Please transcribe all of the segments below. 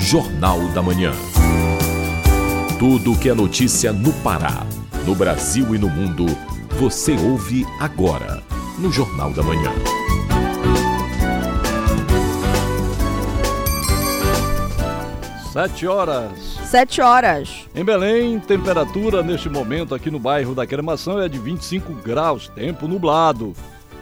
Jornal da Manhã. Tudo o que é notícia no Pará, no Brasil e no mundo, você ouve agora no Jornal da Manhã. Sete horas. Sete horas. Em Belém, temperatura neste momento aqui no bairro da Cremação é de 25 graus, tempo nublado.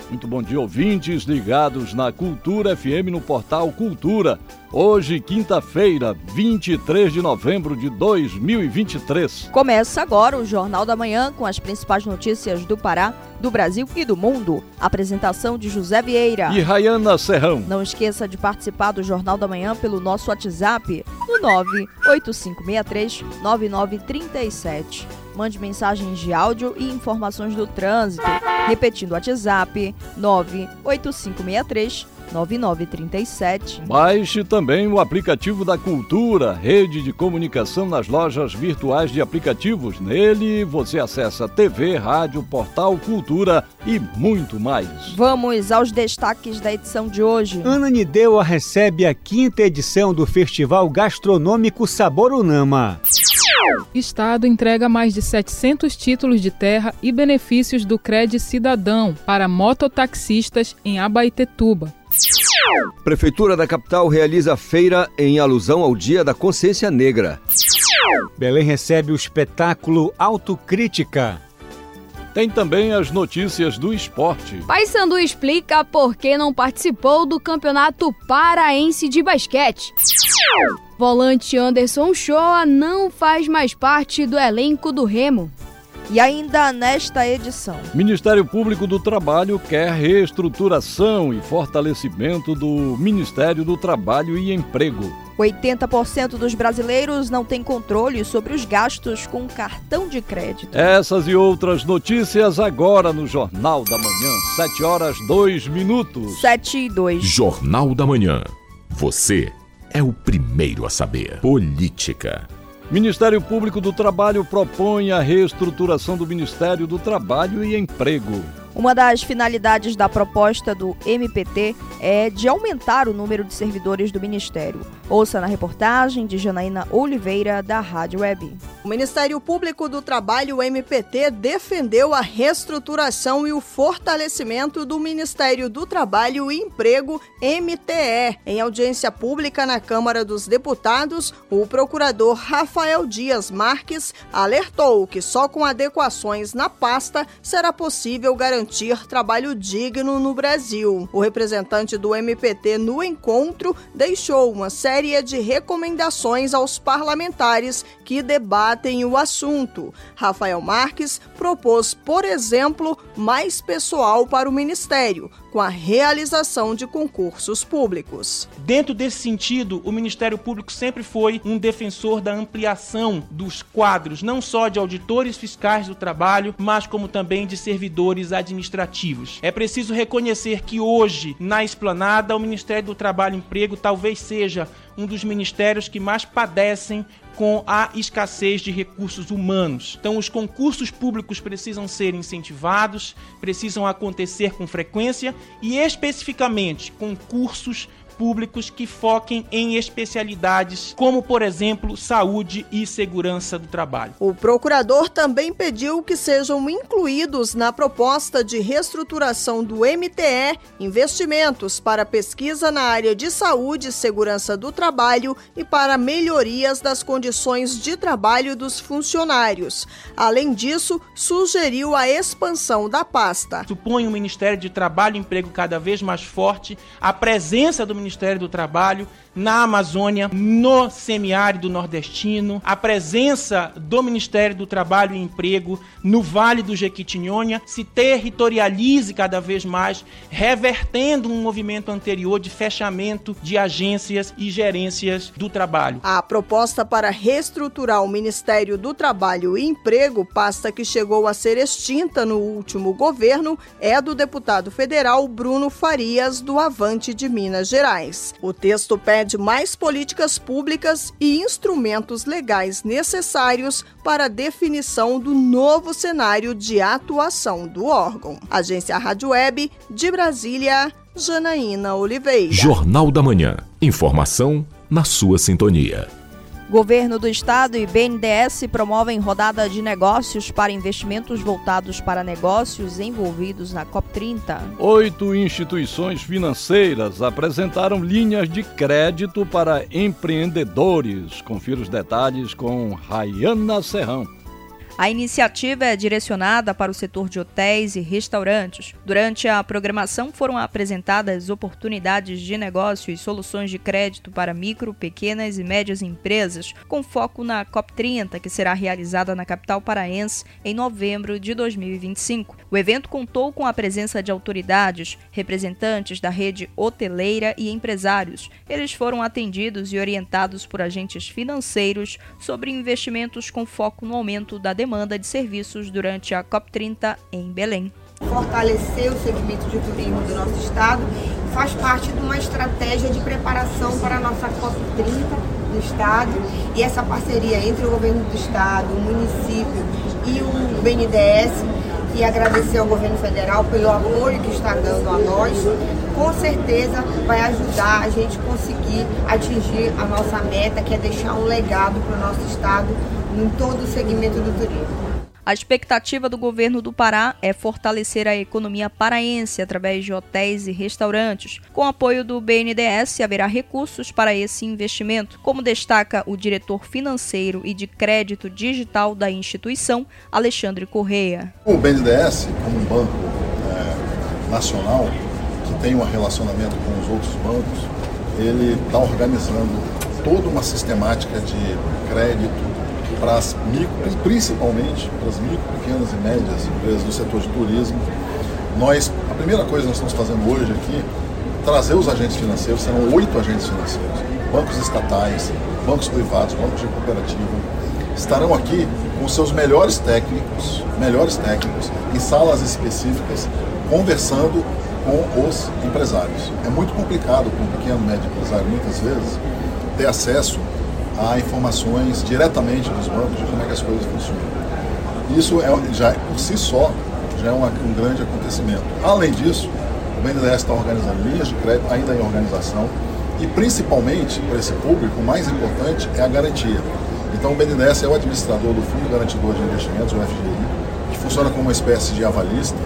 Muito bom dia, ouvintes ligados na Cultura FM no portal Cultura. Hoje, quinta-feira, 23 de novembro de 2023. Começa agora o Jornal da Manhã com as principais notícias do Pará, do Brasil e do mundo. Apresentação de José Vieira e Rayana Serrão. Não esqueça de participar do Jornal da Manhã pelo nosso WhatsApp no 98563 9937. Mande mensagens de áudio e informações do trânsito. Repetindo o WhatsApp 98563 9937. Baixe também o aplicativo da Cultura, rede de comunicação nas lojas virtuais de aplicativos. Nele você acessa TV, rádio, portal Cultura e muito mais. Vamos aos destaques da edição de hoje. Ana Nideua recebe a quinta edição do Festival Gastronômico Sabor Unama. Estado entrega mais de 700 títulos de terra e benefícios do Cred Cidadão para mototaxistas em Abaetetuba. Prefeitura da capital realiza feira em alusão ao Dia da Consciência Negra. Belém recebe o espetáculo Autocrítica. Tem também as notícias do esporte. Paysandu explica por que não participou do Campeonato Paraense de Basquete. Volante Anderson Shoa não faz mais parte do elenco do Remo. E ainda nesta edição, Ministério Público do Trabalho quer reestruturação e fortalecimento do Ministério do Trabalho e Emprego. 80% dos brasileiros não têm controle sobre os gastos com cartão de crédito. Essas e outras notícias agora no Jornal da Manhã, 7 horas 2 minutos. 7 e 2. Jornal da Manhã. Você é o primeiro a saber. Política. Ministério Público do Trabalho propõe a reestruturação do Ministério do Trabalho e Emprego. Uma das finalidades da proposta do MPT é de aumentar o número de servidores do Ministério. Ouça na reportagem de Janaína Oliveira, da Rádio Web. O Ministério Público do Trabalho, MPT, defendeu a reestruturação e o fortalecimento do Ministério do Trabalho e Emprego, MTE. Em audiência pública na Câmara dos Deputados, o procurador Rafael Dias Marques alertou que só com adequações na pasta será possível garantir trabalho digno no Brasil. O representante do MPT no encontro deixou uma série de recomendações aos parlamentares que debatem o assunto. Rafael Marques propôs, por exemplo, mais pessoal para o Ministério, com a realização de concursos públicos. Dentro desse sentido, o Ministério Público sempre foi um defensor da ampliação dos quadros, não só de auditores fiscais do trabalho, mas como também de servidores administrativos. É preciso reconhecer que hoje, na esplanada, o Ministério do Trabalho e Emprego talvez seja um dos ministérios que mais padecem com a escassez de recursos humanos. Então, os concursos públicos precisam ser incentivados, precisam acontecer com frequência e, especificamente, concursos públicos que foquem em especialidades como, por exemplo, saúde e segurança do trabalho. O procurador também pediu que sejam incluídos na proposta de reestruturação do MTE investimentos para pesquisa na área de saúde e segurança do trabalho e para melhorias das condições de trabalho dos funcionários. Além disso, sugeriu a expansão da pasta. Supõe um Ministério de Trabalho e Emprego cada vez mais forte, a presença do Ministério do Trabalho na Amazônia, no semiárido nordestino, a presença do Ministério do Trabalho e Emprego no Vale do Jequitinhonha se territorialize cada vez mais, revertendo um movimento anterior de fechamento de agências e gerências do trabalho. A proposta para reestruturar o Ministério do Trabalho e Emprego, pasta que chegou a ser extinta no último governo, é do deputado federal Bruno Farias, do Avante de Minas Gerais. O texto pede mais políticas públicas e instrumentos legais necessários para a definição do novo cenário de atuação do órgão. Agência Rádio Web de Brasília, Janaína Oliveira. Jornal da Manhã. Informação na sua sintonia. Governo do Estado e BNDES promovem rodada de negócios para investimentos voltados para negócios envolvidos na COP30. Oito instituições financeiras apresentaram linhas de crédito para empreendedores. Confira os detalhes com Rayana Serrão. A iniciativa é direcionada para o setor de hotéis e restaurantes. Durante a programação foram apresentadas oportunidades de negócio e soluções de crédito para micro, pequenas e médias empresas, com foco na COP30, que será realizada na capital paraense em novembro de 2025. O evento contou com a presença de autoridades, representantes da rede hoteleira e empresários. Eles foram atendidos e orientados por agentes financeiros sobre investimentos com foco no aumento da demanda demanda de serviços durante a COP30 em Belém. Fortalecer o segmento de turismo do nosso estado faz parte de uma estratégia de preparação para a nossa COP30 do estado e essa parceria entre o governo do estado, o município e o BNDES e agradecer ao governo federal pelo apoio que está dando a nós, com certeza vai ajudar a gente conseguir atingir a nossa meta, que é deixar um legado para o nosso estado em todo o segmento do turismo. A expectativa do governo do Pará é fortalecer a economia paraense através de hotéis e restaurantes. Com apoio do BNDES, haverá recursos para esse investimento, como destaca o diretor financeiro e de crédito digital da instituição, Alexandre Correia. O BNDES, como um banco é, nacional que tem um relacionamento com os outros bancos, ele está organizando toda uma sistemática de crédito para as micro, principalmente para as micro, pequenas e médias empresas do setor de turismo. Nós, a primeira coisa que nós estamos fazendo hoje aqui, trazer os agentes financeiros, serão oito agentes financeiros, bancos estatais, bancos privados, bancos de cooperativa, estarão aqui com seus melhores técnicos, melhores técnicos, em salas específicas, conversando com os empresários. É muito complicado para um pequeno médio empresário, muitas vezes, ter acesso a informações diretamente dos bancos de como é que as coisas funcionam. Isso é, já por si só já é uma, um grande acontecimento. Além disso, o BNDES está organizando linhas de crédito ainda em organização e principalmente para esse público, o mais importante é a garantia. Então o BNDES é o administrador do Fundo Garantidor de Investimentos, o FGI, que funciona como uma espécie de avalista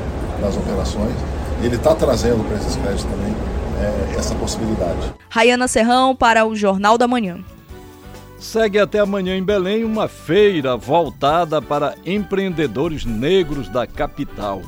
das operações. Ele está trazendo para esses créditos também é, essa possibilidade. Rayana Serrão para o Jornal da Manhã. Segue até amanhã em Belém uma feira voltada para empreendedores negros da capital.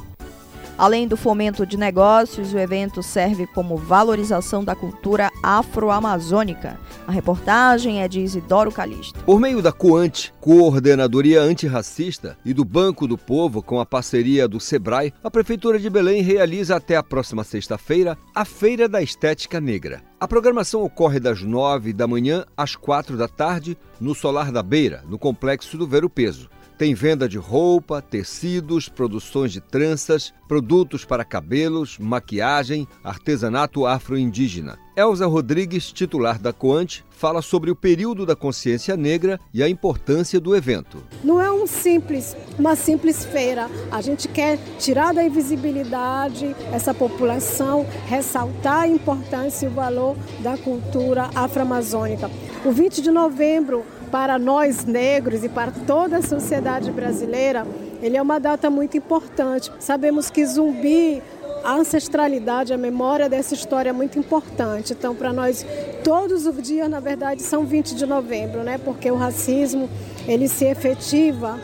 Além do fomento de negócios, o evento serve como valorização da cultura afro-amazônica. A reportagem é de Isidoro Calixto. Por meio da COANTE, Coordenadoria Antirracista, e do Banco do Povo, com a parceria do SEBRAE, a Prefeitura de Belém realiza até a próxima sexta-feira a Feira da Estética Negra. A programação ocorre das nove da manhã às quatro da tarde no Solar da Beira, no Complexo do Ver o Peso. Tem venda de roupa, tecidos, produções de tranças, produtos para cabelos, maquiagem, artesanato afro-indígena. Elza Rodrigues, titular da Coante, fala sobre o período da consciência negra e a importância do evento. Não é um simples, uma simples feira. A gente quer tirar da invisibilidade essa população, ressaltar a importância e o valor da cultura afro-amazônica. O 20 de novembro para nós negros e para toda a sociedade brasileira, ele é uma data muito importante. Sabemos que Zumbi, a ancestralidade, a memória dessa história é muito importante. Então, para nós, todos os dias, na verdade, são 20 de novembro, né? Porque o racismo, ele se efetiva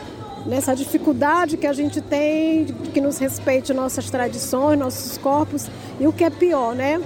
nessa dificuldade que a gente tem que nos respeite nossas tradições, nossos corpos e o que é pior, né?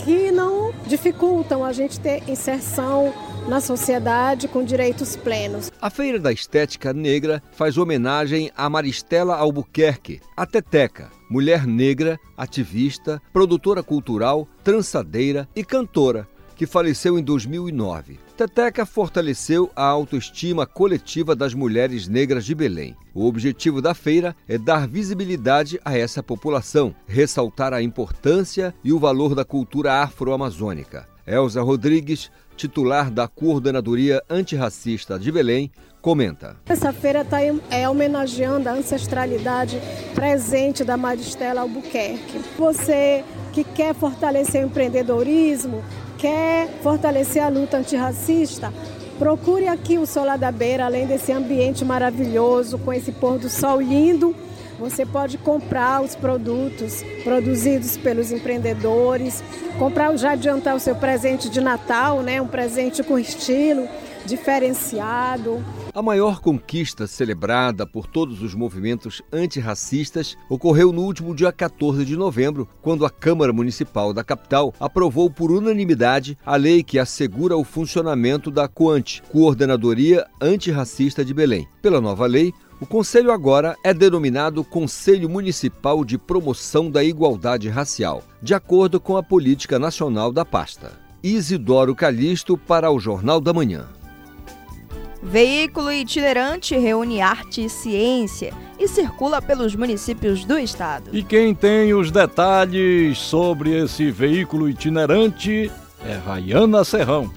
Que não dificultam a gente ter inserção na sociedade com direitos plenos. A Feira da Estética Negra faz homenagem a Maristela Albuquerque, a Teteca, mulher negra, ativista, produtora cultural, trançadeira e cantora, que faleceu em 2009. Teteca fortaleceu a autoestima coletiva das mulheres negras de Belém. O objetivo da feira é dar visibilidade a essa população, ressaltar a importância e o valor da cultura afro-amazônica. Elza Rodrigues, titular da Coordenadoria Antirracista de Belém, comenta. Essa feira está é, homenageando a ancestralidade presente da Maristela Albuquerque. Você que quer fortalecer o empreendedorismo, quer fortalecer a luta antirracista, procure aqui o Solar da Beira, além desse ambiente maravilhoso, com esse pôr do sol lindo. Você pode comprar os produtos produzidos pelos empreendedores, comprar já adiantar o seu presente de Natal, né? Um presente com estilo diferenciado. A maior conquista celebrada por todos os movimentos antirracistas ocorreu no último dia 14 de novembro, quando a Câmara Municipal da capital aprovou por unanimidade a lei que assegura o funcionamento da COANT, Coordenadoria Antirracista de Belém. Pela nova lei, o Conselho agora é denominado Conselho Municipal de Promoção da Igualdade Racial, de acordo com a política nacional da pasta. Isidoro Calixto para o Jornal da Manhã. Veículo itinerante reúne arte e ciência e circula pelos municípios do estado. E quem tem os detalhes sobre esse veículo itinerante é Rayana Serrão.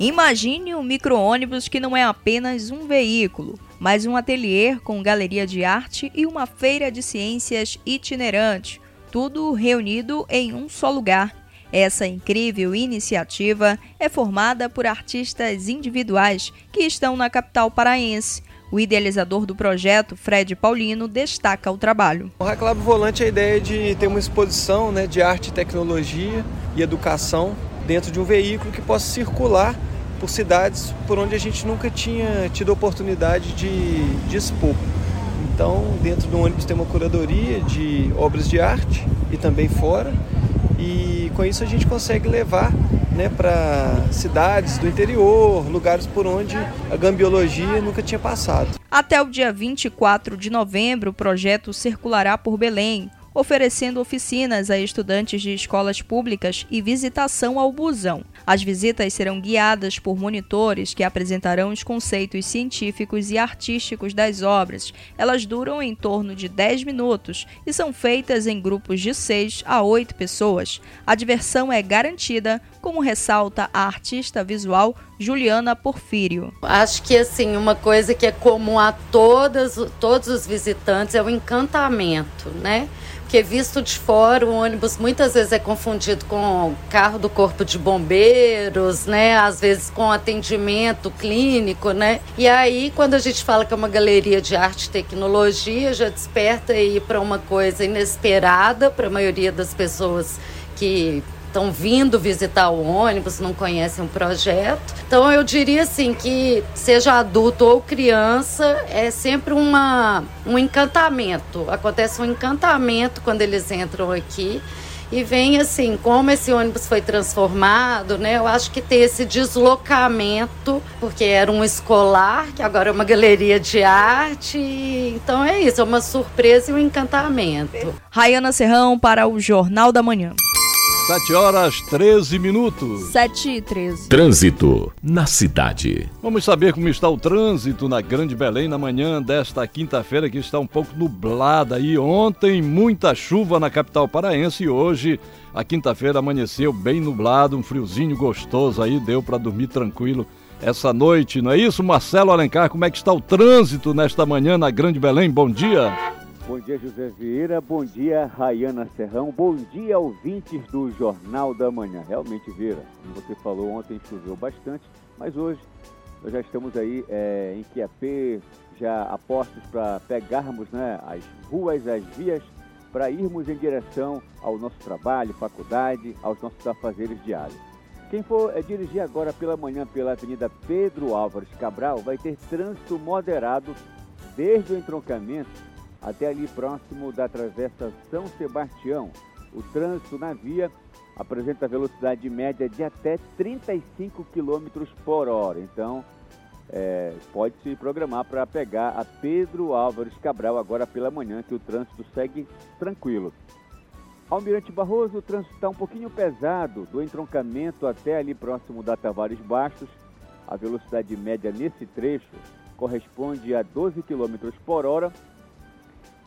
Imagine um micro-ônibus que não é apenas um veículo, mas um ateliê com galeria de arte e uma feira de ciências itinerante, tudo reunido em um só lugar. Essa incrível iniciativa é formada por artistas individuais que estão na capital paraense. O idealizador do projeto, Fred Paulino, destaca o trabalho. O Reclame Volante é a ideia de ter uma exposição né, de arte, tecnologia e educação dentro de um veículo que possa circular por cidades por onde a gente nunca tinha tido oportunidade de, de expor. Então, dentro do ônibus tem uma curadoria de obras de arte e também fora, e com isso a gente consegue levar né, para cidades do interior, lugares por onde a gambiologia nunca tinha passado. Até o dia 24 de novembro, o projeto circulará por Belém, oferecendo oficinas a estudantes de escolas públicas e visitação ao busão. As visitas serão guiadas por monitores que apresentarão os conceitos científicos e artísticos das obras. Elas duram em torno de 10 minutos e são feitas em grupos de 6 a 8 pessoas. A diversão é garantida, como ressalta a artista visual Juliana Porfírio. Acho que assim, uma coisa que é comum a todas, todos os visitantes é o encantamento, né? Porque visto de fora, o ônibus muitas vezes é confundido com carro do corpo de bombeiros, né? Às vezes com atendimento clínico, né? E aí, quando a gente fala que é uma galeria de arte e tecnologia, já desperta aí para uma coisa inesperada para a maioria das pessoas que estão vindo visitar o ônibus, não conhecem o projeto. Então eu diria assim que seja adulto ou criança, é sempre uma, um encantamento. Acontece um encantamento quando eles entram aqui e vem assim, como esse ônibus foi transformado, né? Eu acho que ter esse deslocamento, porque era um escolar, que agora é uma galeria de arte. Então é isso, é uma surpresa e um encantamento. Rayana Serrão para o Jornal da Manhã. 7 horas 13 minutos. 7 e 13. Trânsito na cidade. Vamos saber como está o trânsito na Grande Belém na manhã desta quinta-feira, que está um pouco nublada aí. Ontem, muita chuva na capital paraense e hoje, a quinta-feira, amanheceu bem nublado, um friozinho gostoso aí, deu para dormir tranquilo essa noite, não é isso, Marcelo Alencar? Como é que está o trânsito nesta manhã na Grande Belém? Bom dia. Bom dia, José Vieira. Bom dia, Rayana Serrão. Bom dia, ouvintes do Jornal da Manhã. Realmente, Vieira, como você falou, ontem choveu bastante, mas hoje nós já estamos aí é, em Quiapê, já apostos para pegarmos né, as ruas, as vias, para irmos em direção ao nosso trabalho, faculdade, aos nossos afazeres diários. Quem for é, dirigir agora pela manhã pela Avenida Pedro Álvares Cabral vai ter trânsito moderado desde o entroncamento até ali próximo da Travessa São Sebastião. O trânsito na via apresenta velocidade média de até 35 km por hora. Então, é, pode se programar para pegar a Pedro Álvares Cabral agora pela manhã, que o trânsito segue tranquilo. Almirante Barroso, o trânsito está um pouquinho pesado do entroncamento até ali próximo da Tavares Bastos. A velocidade média nesse trecho corresponde a 12 km por hora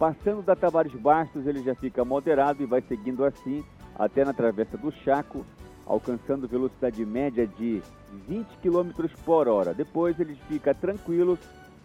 Passando da Tavares Bastos, ele já fica moderado e vai seguindo assim até na Travessa do Chaco, alcançando velocidade média de 20 km por hora. Depois ele fica tranquilo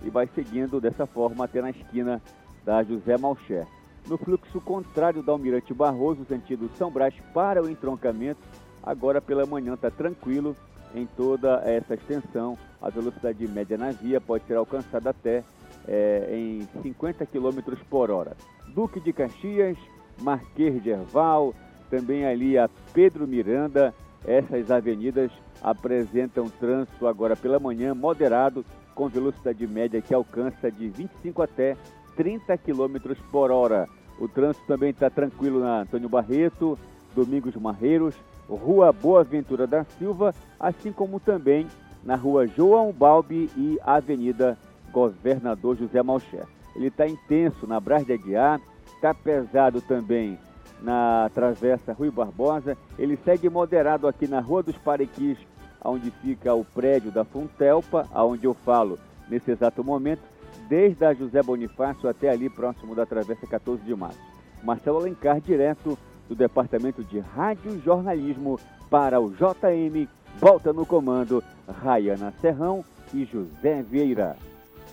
e vai seguindo dessa forma até na esquina da José Malcher. No fluxo contrário da Almirante Barroso, sentido São Brás para o entroncamento, Agora pela manhã está tranquilo em toda essa extensão. A velocidade média na via pode ser alcançada até é, em 50 km por hora. Duque de Caxias, Marquês de Erval, também ali a Pedro Miranda, essas avenidas apresentam trânsito agora pela manhã moderado, com velocidade média que alcança de 25 até 30 km por hora. O trânsito também está tranquilo na Antônio Barreto, Domingos Marreiros, Rua Boa Ventura da Silva, assim como também na Rua João Balbi e Avenida Governador José Malcher. Ele está intenso na Brás de Aguiar, está pesado também na Travessa Rui Barbosa. Ele segue moderado aqui na Rua dos Parequis, onde fica o prédio da Funtelpa, aonde eu falo nesse exato momento, desde a José Bonifácio até ali próximo da Travessa 14 de Março. Marcelo Alencar, direto do Departamento de Rádio Jornalismo para o JM, volta no comando Rayana Serrão e José Vieira.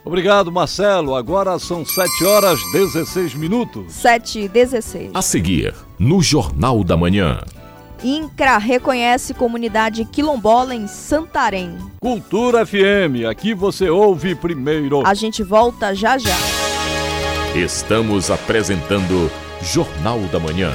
Obrigado, Marcelo. Agora são 7 horas 16 minutos. 7 e 16. A seguir, no Jornal da Manhã. INCRA reconhece comunidade quilombola em Santarém. Cultura FM, aqui você ouve primeiro. A gente volta já já. Estamos apresentando Jornal da Manhã.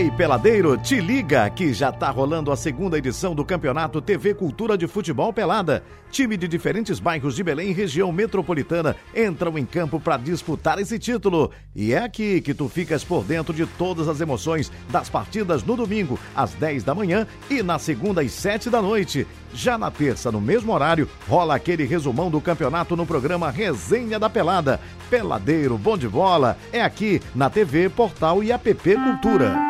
Ei, peladeiro, te liga que já tá rolando a segunda edição do Campeonato TV Cultura de Futebol Pelada. Time de diferentes bairros de Belém e região metropolitana entram em campo para disputar esse título. E é aqui que tu ficas por dentro de todas as emoções das partidas no domingo, às 10 da manhã e na segunda às 7 da noite. Já na terça, no mesmo horário, rola aquele resumão do campeonato no programa Resenha da Pelada. Peladeiro, bom de bola, é aqui na TV, Portal e App Cultura.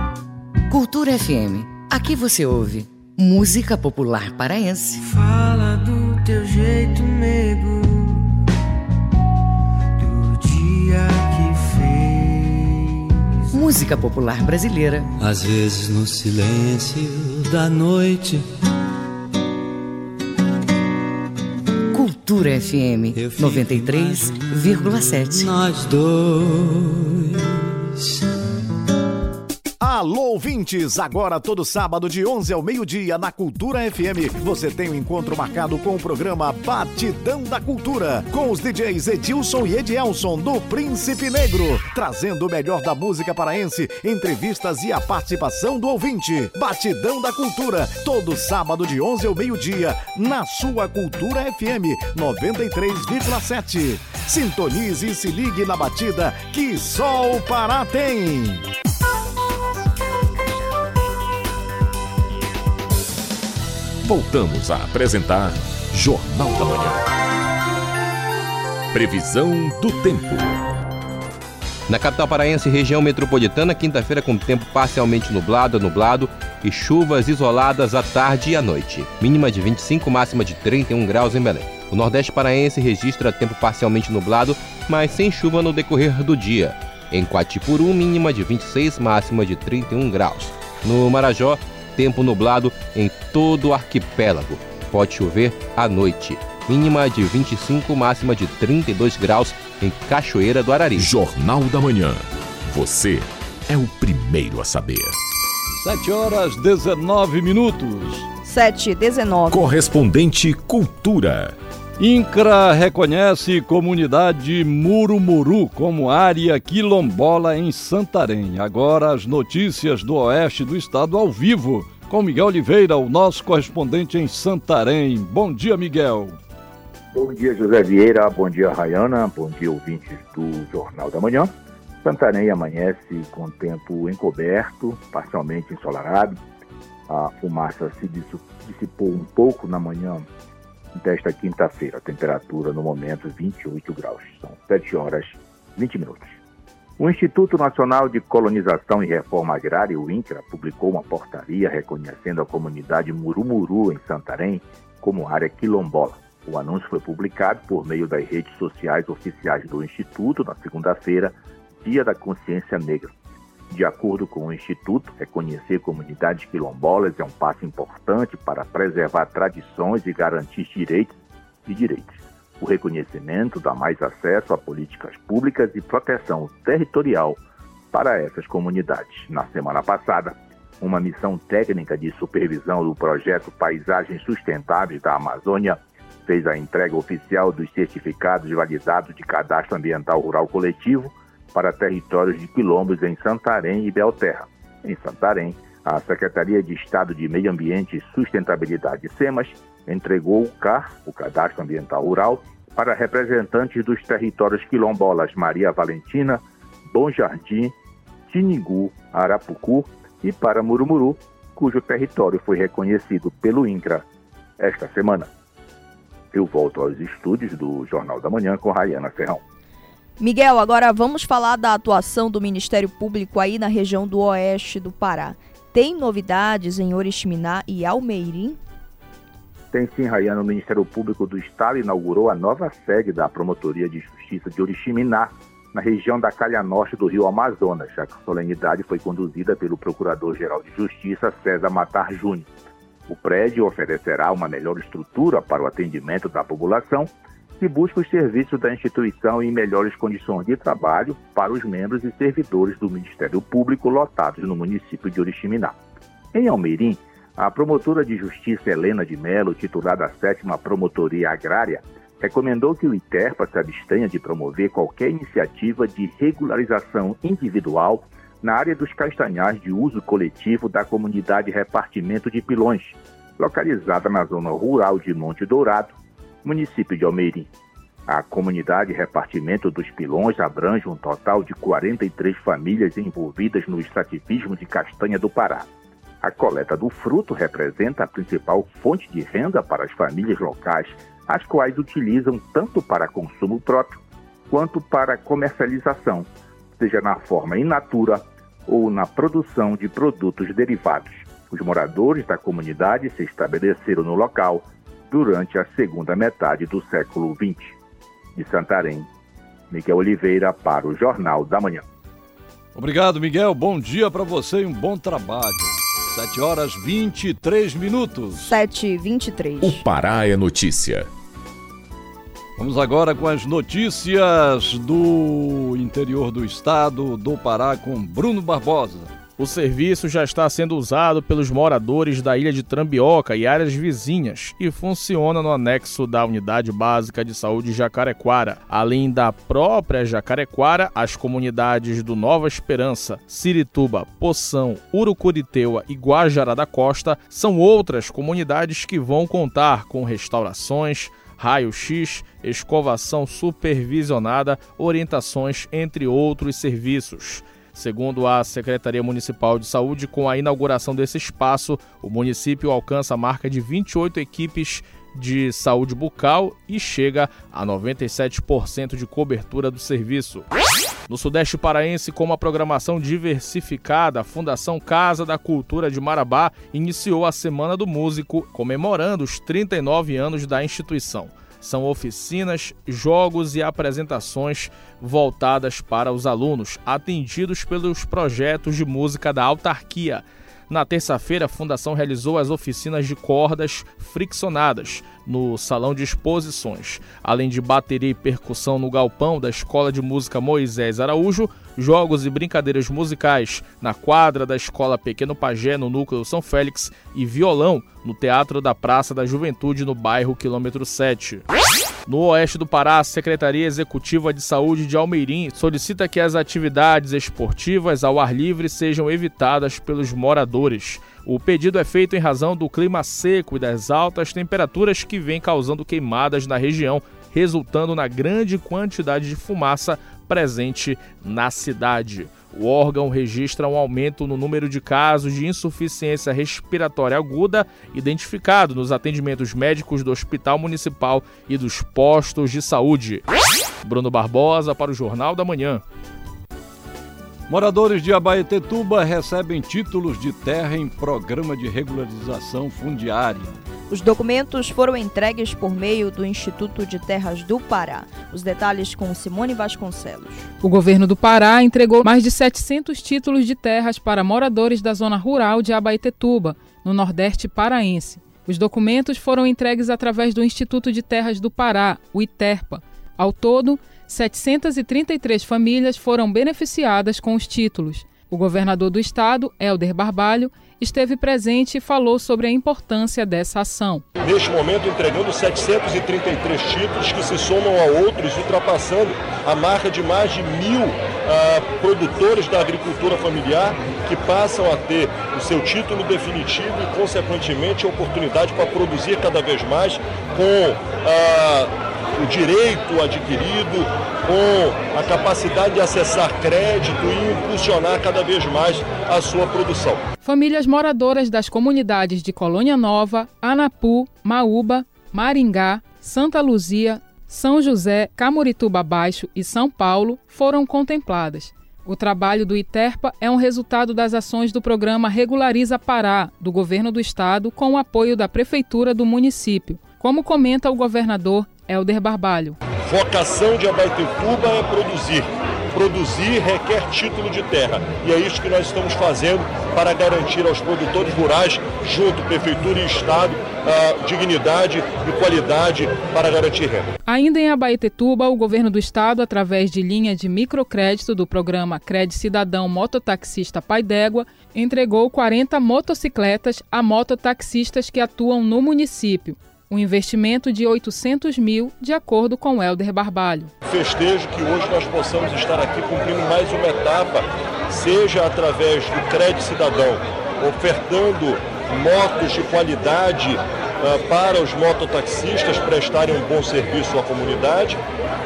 Cultura FM. Aqui você ouve música popular paraense. Fala do teu jeito, nego. Do dia que fez. Música popular brasileira. Às vezes no silêncio da noite. Cultura FM 93,7. Nós dois. Alô, ouvintes! Agora, todo sábado, de 11 ao meio-dia, na Cultura FM, você tem um encontro marcado com o programa Batidão da Cultura, com os DJs Edilson e Edielson, do Príncipe Negro, trazendo o melhor da música paraense, entrevistas e a participação do ouvinte. Batidão da Cultura, todo sábado, de 11 ao meio-dia, na sua Cultura FM 93,7. Sintonize e se ligue na batida que só o Pará tem. Voltamos a apresentar Jornal da Manhã. Previsão do tempo. Na capital paraense, região metropolitana, quinta-feira com tempo parcialmente nublado, nublado e chuvas isoladas à tarde e à noite. Mínima de 25, máxima de 31 graus em Belém. O Nordeste paraense registra tempo parcialmente nublado, mas sem chuva no decorrer do dia. Em Quatipuru, mínima de 26, máxima de 31 graus. No Marajó, tempo nublado em todo o arquipélago. Pode chover à noite. Mínima de 25, máxima de 32 graus em Cachoeira do Arari. Jornal da Manhã. Você é o primeiro a saber. 7 horas 19 minutos. 7 e 19. Correspondente Cultura. INCRA reconhece comunidade Murumuru como área quilombola em Santarém. Agora as notícias do oeste do estado ao vivo com Miguel Oliveira, o nosso correspondente em Santarém. Bom dia, Miguel. Bom dia, José Vieira. Bom dia, Rayana. Bom dia, ouvintes do Jornal da Manhã. Santarém amanhece com tempo encoberto, parcialmente ensolarado. A fumaça se dissipou um pouco na manhã desta quinta-feira. Temperatura no momento 28 graus. São 7 horas 20 minutos. O Instituto Nacional de Colonização e Reforma Agrária, o INCRA, publicou uma portaria reconhecendo a comunidade Murumuru, em Santarém, como área quilombola. O anúncio foi publicado por meio das redes sociais oficiais do Instituto na segunda-feira, Dia da Consciência Negra. De acordo com o Instituto, reconhecer comunidades quilombolas é um passo importante para preservar tradições e garantir direitos e direitos. O reconhecimento dá mais acesso a políticas públicas e proteção territorial para essas comunidades. Na semana passada, uma missão técnica de supervisão do projeto Paisagens Sustentáveis da Amazônia fez a entrega oficial dos certificados validados de cadastro ambiental rural coletivo para territórios de quilombos em Santarém e Belterra. Em Santarém, a Secretaria de Estado de Meio Ambiente e Sustentabilidade, SEMAS, entregou o CAR, o Cadastro Ambiental Rural, para representantes dos territórios quilombolas Maria Valentina, Bom Jardim, Tiningu, Arapucu e para Murumuru, cujo território foi reconhecido pelo INCRA esta semana. Eu volto aos estúdios do Jornal da Manhã com Rayana Ferrão. Miguel, agora vamos falar da atuação do Ministério Público aí na região do oeste do Pará. Tem novidades em Oriximiná e Almeirim? Tem sim, Rayana. O Ministério Público do Estado inaugurou a nova sede da Promotoria de Justiça de Oriximiná, na região da Calha Norte do Rio Amazonas. A solenidade foi conduzida pelo Procurador-Geral de Justiça, César Matar Júnior. O prédio oferecerá uma melhor estrutura para o atendimento da população e busca os serviços da instituição em melhores condições de trabalho para os membros e servidores do Ministério Público lotados no município de Oriximiná. Em Almeirim, a promotora de justiça Helena de Melo, titulada a sétima Promotoria Agrária, recomendou que o ITERPA se abstenha de promover qualquer iniciativa de regularização individual na área dos castanhais de uso coletivo da comunidade Repartimento de Pilões, localizada na zona rural de Monte Dourado, município de Almeirim. A comunidade Repartimento dos Pilões abrange um total de 43 famílias envolvidas no extrativismo de castanha do Pará. A coleta do fruto representa a principal fonte de renda para as famílias locais, as quais utilizam tanto para consumo próprio quanto para comercialização, seja na forma in natura ou na produção de produtos derivados. Os moradores da comunidade se estabeleceram no local durante a segunda metade do século XX. De Santarém, Miguel Oliveira para o Jornal da Manhã. Obrigado, Miguel. Bom dia para você e um bom trabalho. 7 horas 23 minutos. 7 e 23. O Pará é notícia. Vamos agora com as notícias do interior do estado do Pará com Bruno Barbosa. O serviço já está sendo usado pelos moradores da ilha de Trambioca e áreas vizinhas e funciona no anexo da Unidade Básica de Saúde Jacarequara. Além da própria Jacarequara, as comunidades do Nova Esperança, Sirituba, Poção, Urucuriteua e Guajará da Costa são outras comunidades que vão contar com restaurações, raio-x, escovação supervisionada, orientações, entre outros serviços. Segundo a Secretaria Municipal de Saúde, com a inauguração desse espaço, o município alcança a marca de 28 equipes de saúde bucal e chega a 97% de cobertura do serviço. No Sudeste Paraense, com uma programação diversificada, a Fundação Casa da Cultura de Marabá iniciou a Semana do Músico, comemorando os 39 anos da instituição. São oficinas, jogos e apresentações voltadas para os alunos, atendidos pelos projetos de música da autarquia. Na terça-feira, a Fundação realizou as oficinas de cordas friccionadas no Salão de Exposições, além de bateria e percussão no galpão da Escola de Música Moisés Araújo, jogos e brincadeiras musicais na quadra da Escola Pequeno Pagé, no Núcleo São Félix, e violão no Teatro da Praça da Juventude, no bairro Quilômetro 7. No oeste do Pará, a Secretaria Executiva de Saúde de Almeirim solicita que as atividades esportivas ao ar livre sejam evitadas pelos moradores. O pedido é feito em razão do clima seco e das altas temperaturas que vem causando queimadas na região, resultando na grande quantidade de fumaça presente na cidade. O órgão registra um aumento no número de casos de insuficiência respiratória aguda identificado nos atendimentos médicos do Hospital Municipal e dos postos de saúde. Bruno Barbosa para o Jornal da Manhã. Moradores de Abaetetuba recebem títulos de terra em programa de regularização fundiária. Os documentos foram entregues por meio do Instituto de Terras do Pará. Os detalhes com Simone Vasconcelos. O governo do Pará entregou mais de 700 títulos de terras para moradores da zona rural de Abaetetuba, no Nordeste paraense. Os documentos foram entregues através do Instituto de Terras do Pará, o ITERPA. Ao todo, 733 famílias foram beneficiadas com os títulos. O governador do estado, Helder Barbalho, esteve presente e falou sobre a importância dessa ação. Neste momento, entregando 733 títulos que se somam a outros, ultrapassando a marca de mais de mil produtores da agricultura familiar que passam a ter o seu título definitivo e, consequentemente, a oportunidade para produzir cada vez mais com. Ah, o direito adquirido, com a capacidade de acessar crédito e impulsionar cada vez mais a sua produção. Famílias moradoras das comunidades de Colônia Nova, Anapu, Maúba, Maringá, Santa Luzia, São José, Camurituba Baixo e São Paulo foram contempladas. O trabalho do ITERPA é um resultado das ações do programa Regulariza Pará, do governo do estado, com o apoio da prefeitura do município, como comenta o governador Helder Barbalho. Vocação de Abaetetuba é produzir. Produzir requer título de terra. E é isso que nós estamos fazendo para garantir aos produtores rurais, junto Prefeitura e Estado, dignidade e qualidade para garantir renda. Ainda em Abaetetuba, o governo do estado, através de linha de microcrédito do programa Crédito Cidadão Mototaxista Pai d'Égua, entregou 40 motocicletas a mototaxistas que atuam no município um investimento de 800 mil, de acordo com Helder Barbalho. Festejo que hoje nós possamos estar aqui cumprindo mais uma etapa, seja através do Crédito Cidadão, ofertando motos de qualidade uh, para os mototaxistas prestarem um bom serviço à comunidade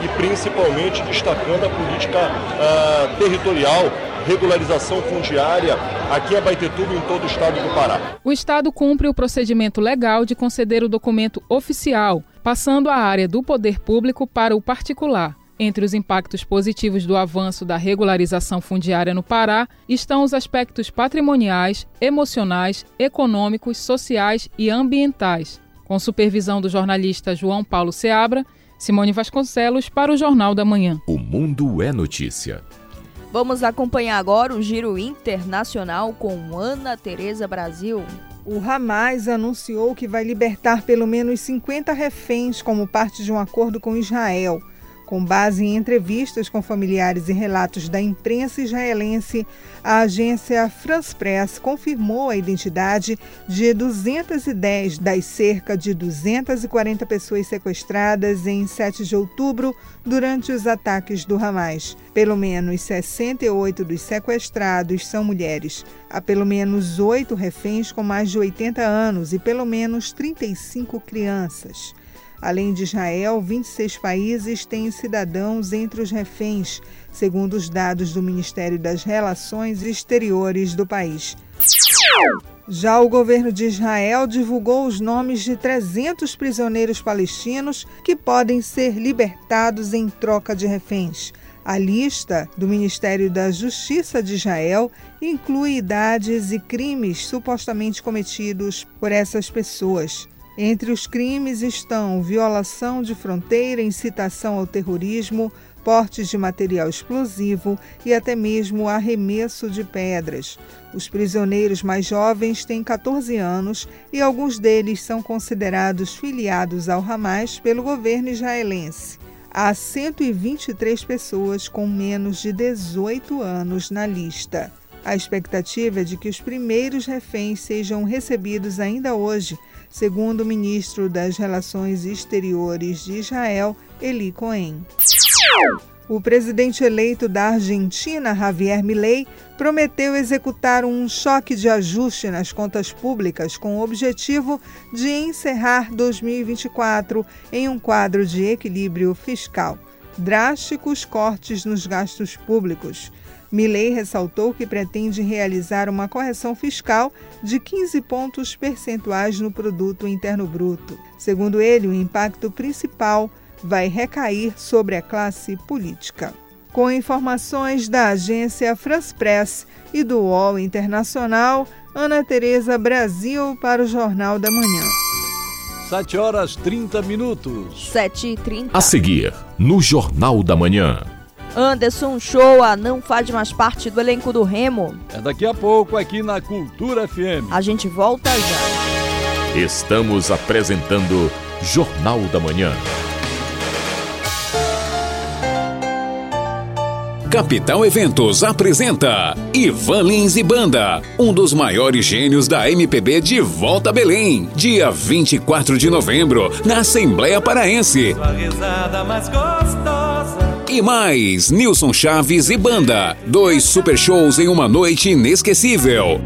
e principalmente destacando a política uh, territorial regularização fundiária aqui em Abaetetuba e em todo o estado do Pará. O estado cumpre o procedimento legal de conceder o documento oficial, passando a área do poder público para o particular. Entre os impactos positivos do avanço da regularização fundiária no Pará estão os aspectos patrimoniais, emocionais, econômicos, sociais e ambientais. Com supervisão do jornalista João Paulo Seabra, Simone Vasconcelos para o Jornal da Manhã. O Mundo é Notícia. Vamos acompanhar agora o giro internacional com Ana Tereza Brasil. O Hamas anunciou que vai libertar pelo menos 50 reféns como parte de um acordo com Israel. Com base em entrevistas com familiares e relatos da imprensa israelense, a agência France Press confirmou a identidade de 210 das cerca de 240 pessoas sequestradas em 7 de outubro durante os ataques do Hamas. Pelo menos 68 dos sequestrados são mulheres. Há pelo menos oito reféns com mais de 80 anos e pelo menos 35 crianças. Além de Israel, 26 países têm cidadãos entre os reféns, segundo os dados do Ministério das Relações Exteriores do país. Já o governo de Israel divulgou os nomes de 300 prisioneiros palestinos que podem ser libertados em troca de reféns. A lista do Ministério da Justiça de Israel inclui idades e crimes supostamente cometidos por essas pessoas. Entre os crimes estão violação de fronteira, incitação ao terrorismo, portes de material explosivo e até mesmo arremesso de pedras. Os prisioneiros mais jovens têm 14 anos e alguns deles são considerados filiados ao Hamas pelo governo israelense. Há 123 pessoas com menos de 18 anos na lista. A expectativa é de que os primeiros reféns sejam recebidos ainda hoje segundo o ministro das Relações Exteriores de Israel, Eli Cohen. O presidente eleito da Argentina, Javier Milei, prometeu executar um choque de ajuste nas contas públicas com o objetivo de encerrar 2024 em um quadro de equilíbrio fiscal. Drásticos cortes nos gastos públicos Milley ressaltou que pretende realizar uma correção fiscal de 15 pontos percentuais no produto interno bruto. Segundo ele, o impacto principal vai recair sobre a classe política. Com informações da agência France Press e do UOL Internacional, Ana Tereza Brasil para o Jornal da Manhã. 7 horas 30 minutos. 7 e 30. A seguir, no Jornal da Manhã. Anderson Shoa não faz mais parte do elenco do Remo. É daqui a pouco aqui na Cultura FM. A gente volta já. Estamos apresentando Jornal da Manhã. Capital Eventos apresenta Ivan Lins e Banda, um dos maiores gênios da MPB de volta a Belém, dia 24 de novembro, na Assembleia Paraense. E mais, Nilson Chaves e Banda, dois super shows em uma noite inesquecível.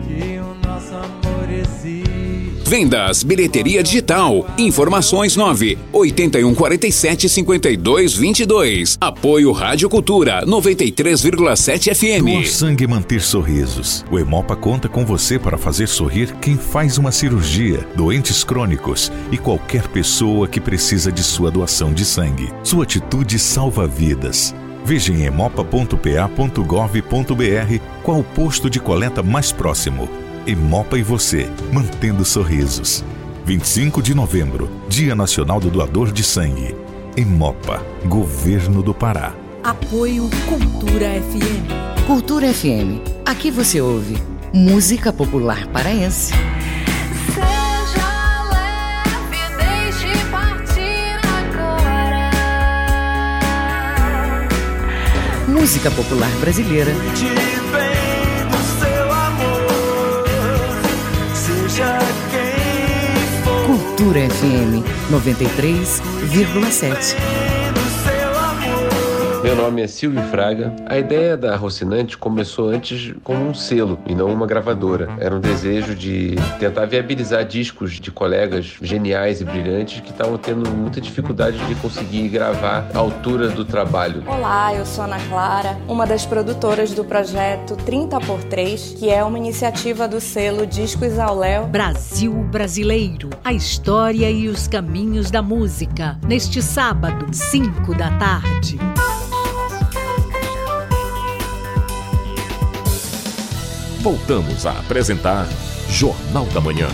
Vendas, bilheteria digital. Informações 9 8147 5222. Apoio Rádio Cultura 93,7 FM. Doar sangue manter sorrisos. O Hemopa conta com você para fazer sorrir quem faz uma cirurgia, doentes crônicos e qualquer pessoa que precisa de sua doação de sangue. Sua atitude salva vidas. Veja em hemopa.pa.gov.br qual o posto de coleta mais próximo. Emopa e você, mantendo sorrisos. 25 de novembro, Dia Nacional do Doador de Sangue. Emopa, Governo do Pará. Apoio Cultura FM. Cultura FM. Aqui você ouve música popular paraense. Seja leve, deixe partir agora. Música popular brasileira. Cultura FM 93,7. Meu nome é Silvio Fraga. A ideia da Rocinante começou antes como um selo e não uma gravadora. Era um desejo de tentar viabilizar discos de colegas geniais e brilhantes que estavam tendo muita dificuldade de conseguir gravar à altura do trabalho. Olá, eu sou Ana Clara, uma das produtoras do projeto 30 por 3, que é uma iniciativa do selo Discos ao Léo. Brasil Brasileiro, a história e os caminhos da música. Neste sábado, 5 da tarde. Voltamos a apresentar Jornal da Manhã.